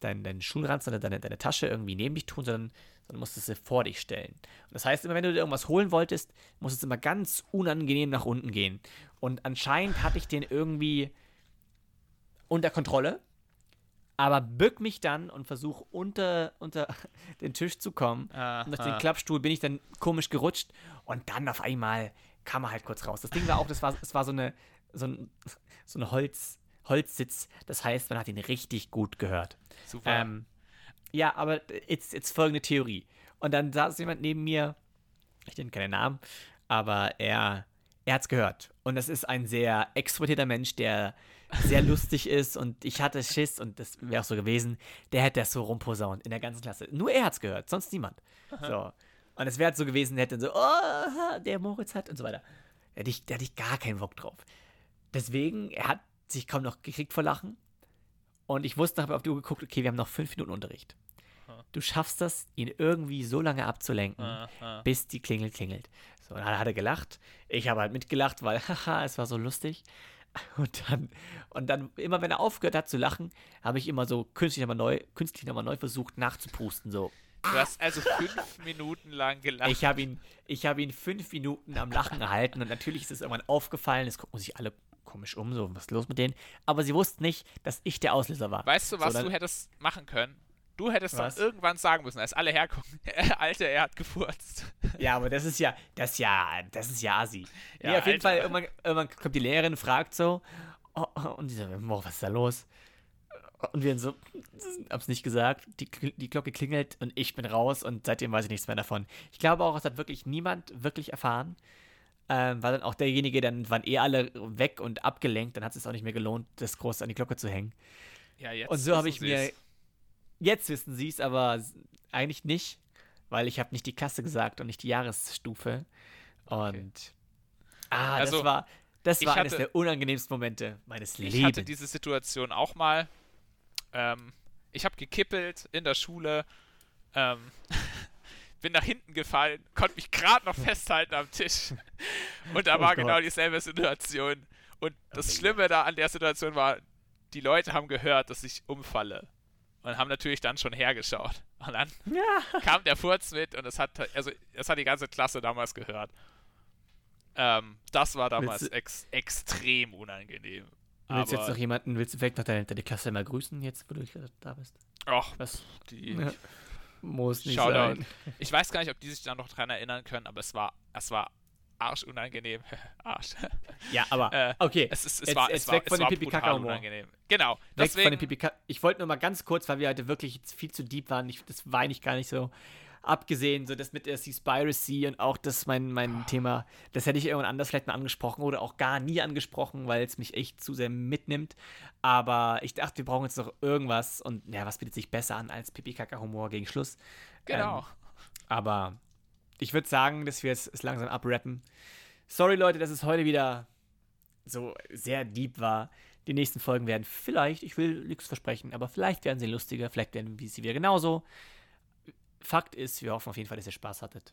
deinen dein, dein Schulranz oder deine, deine Tasche irgendwie neben dich tun, sondern, sondern musstest sie vor dich stellen. Und das heißt, immer wenn du dir irgendwas holen wolltest, musstest du immer ganz unangenehm nach unten gehen. Und anscheinend hatte ich den irgendwie unter Kontrolle, aber bück mich dann und versuche unter, unter <laughs> den Tisch zu kommen. Ah, und durch den Klappstuhl bin ich dann komisch gerutscht und dann auf einmal kam er halt kurz raus. Das Ding war auch, das war, es war so eine, so ein, <laughs> so ein Holz, Holzsitz. Das heißt, man hat ihn richtig gut gehört. Super. Ähm, ja, aber jetzt, jetzt folgende Theorie. Und dann saß jemand neben mir, ich nenne keinen Namen, aber er, er hat es gehört. Und das ist ein sehr extrovertierter Mensch, der sehr lustig <laughs> ist und ich hatte Schiss und das wäre auch so gewesen, der hätte das so rumposaunt in der ganzen Klasse. Nur er hat es gehört, sonst niemand. So. Und es wäre halt so gewesen, der hätte so, oh, der Moritz hat und so weiter. Da hätte ich, da hätte ich gar keinen Bock drauf. Deswegen, er hat sich kaum noch gekriegt vor Lachen. Und ich wusste, habe auf die Uhr geguckt, okay, wir haben noch fünf Minuten Unterricht. Du schaffst das, ihn irgendwie so lange abzulenken, Ah, ah. bis die Klingel klingelt. So, dann hat er gelacht. Ich habe halt mitgelacht, weil, <laughs> haha, es war so lustig. Und dann, und dann, immer wenn er aufgehört hat zu lachen, habe ich immer so künstlich nochmal neu, künstlich nochmal neu versucht nachzupusten. So, Du hast also fünf <laughs> Minuten lang gelacht. ich habe ihn, ich habe ihn fünf Minuten am Lachen gehalten und natürlich ist es irgendwann aufgefallen. Es gucken sich alle komisch um, so was ist los mit denen. Aber sie wussten nicht, dass ich der Auslöser war. weißt du, was So, du hättest machen können? Du hättest Was? dann irgendwann sagen müssen, als alle hergucken, <laughs> Alter, er hat gefurzt. Ja, aber das ist ja, das ist ja, das ist ja Asi. Ja, nee, auf jeden Alter. Fall, irgendwann, irgendwann kommt die Lehrerin, fragt so, oh, oh, und die so, boah, was ist da los? Und wir so, hab's nicht gesagt, die, die Glocke klingelt und ich bin raus und seitdem weiß ich nichts mehr davon. Ich glaube auch, es hat wirklich niemand wirklich erfahren. Ähm, war dann auch derjenige, dann waren eh alle weg und abgelenkt, dann hat es auch nicht mehr gelohnt, das groß an die Glocke zu hängen. Ja, jetzt Und so habe ich mir. Jetzt wissen sie es, aber eigentlich nicht, weil ich habe nicht die Klasse gesagt und nicht die Jahresstufe. Und. Ah, Also, das war. Das ich war eines hatte- der unangenehmsten Momente meines Ich Lebens. hatte diese Situation auch mal. Ähm, ich habe gekippelt in der Schule, ähm, <laughs> bin nach hinten gefallen, konnte mich gerade noch festhalten am Tisch. <laughs> Und da Oh war Gott. genau dieselbe Situation. Und das Schlimme da an der Situation war, die Leute haben gehört, dass ich umfalle. Und haben natürlich dann schon hergeschaut. Und dann ja. kam der Furz mit und es hat, also, es hat die ganze Klasse damals gehört. Ähm, das war damals ex extrem unangenehm. Willst du jetzt noch jemanden, willst du vielleicht noch deine, deine Klasse mal grüßen, jetzt, wo du da bist? Ach, Was? die. Ja. Muss nicht Shoutout. sein. Ich weiß gar nicht, ob die sich da noch dran erinnern können, aber es war, es war arschunangenehm. <laughs> Arsch. Ja, aber, Äh, okay. Es, ist, es Jetzt- war, jetzt es war, weg von es war dem brutal Pipi-Kaka-Humor. unangenehm. Genau. Weg von Deswegen, den Pipi Ich wollte nur mal ganz kurz, weil wir heute wirklich viel zu deep waren. Ich, das war eigentlich gar nicht so. Abgesehen, so das mit der Seaspiracy und auch das mein, mein Ah. Thema, das hätte ich irgendwann anders vielleicht mal angesprochen oder auch gar nie angesprochen, weil es mich echt zu sehr mitnimmt. Aber ich dachte, wir brauchen jetzt noch irgendwas und ja, was bietet sich besser an als Pipi-Kaka-Humor gegen Schluss? Genau. Ähm, aber ich würde sagen, dass wir es, es langsam abrappen. Sorry, Leute, dass es heute wieder so sehr deep war. Die nächsten Folgen werden vielleicht, ich will nichts versprechen, aber vielleicht werden sie lustiger, vielleicht werden sie wieder genauso. Fakt ist, wir hoffen auf jeden Fall, dass ihr Spaß hattet.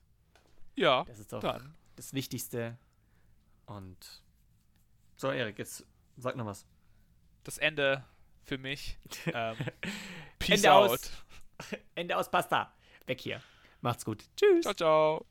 ja, Das ist doch dann. das Wichtigste. Und so, Erik, jetzt sag noch was. Das Ende für mich. <laughs> Ähm, peace Ende out. aus. <laughs> Ende aus Pasta. Weg hier. Macht's gut. Tschüss. Ciao, ciao.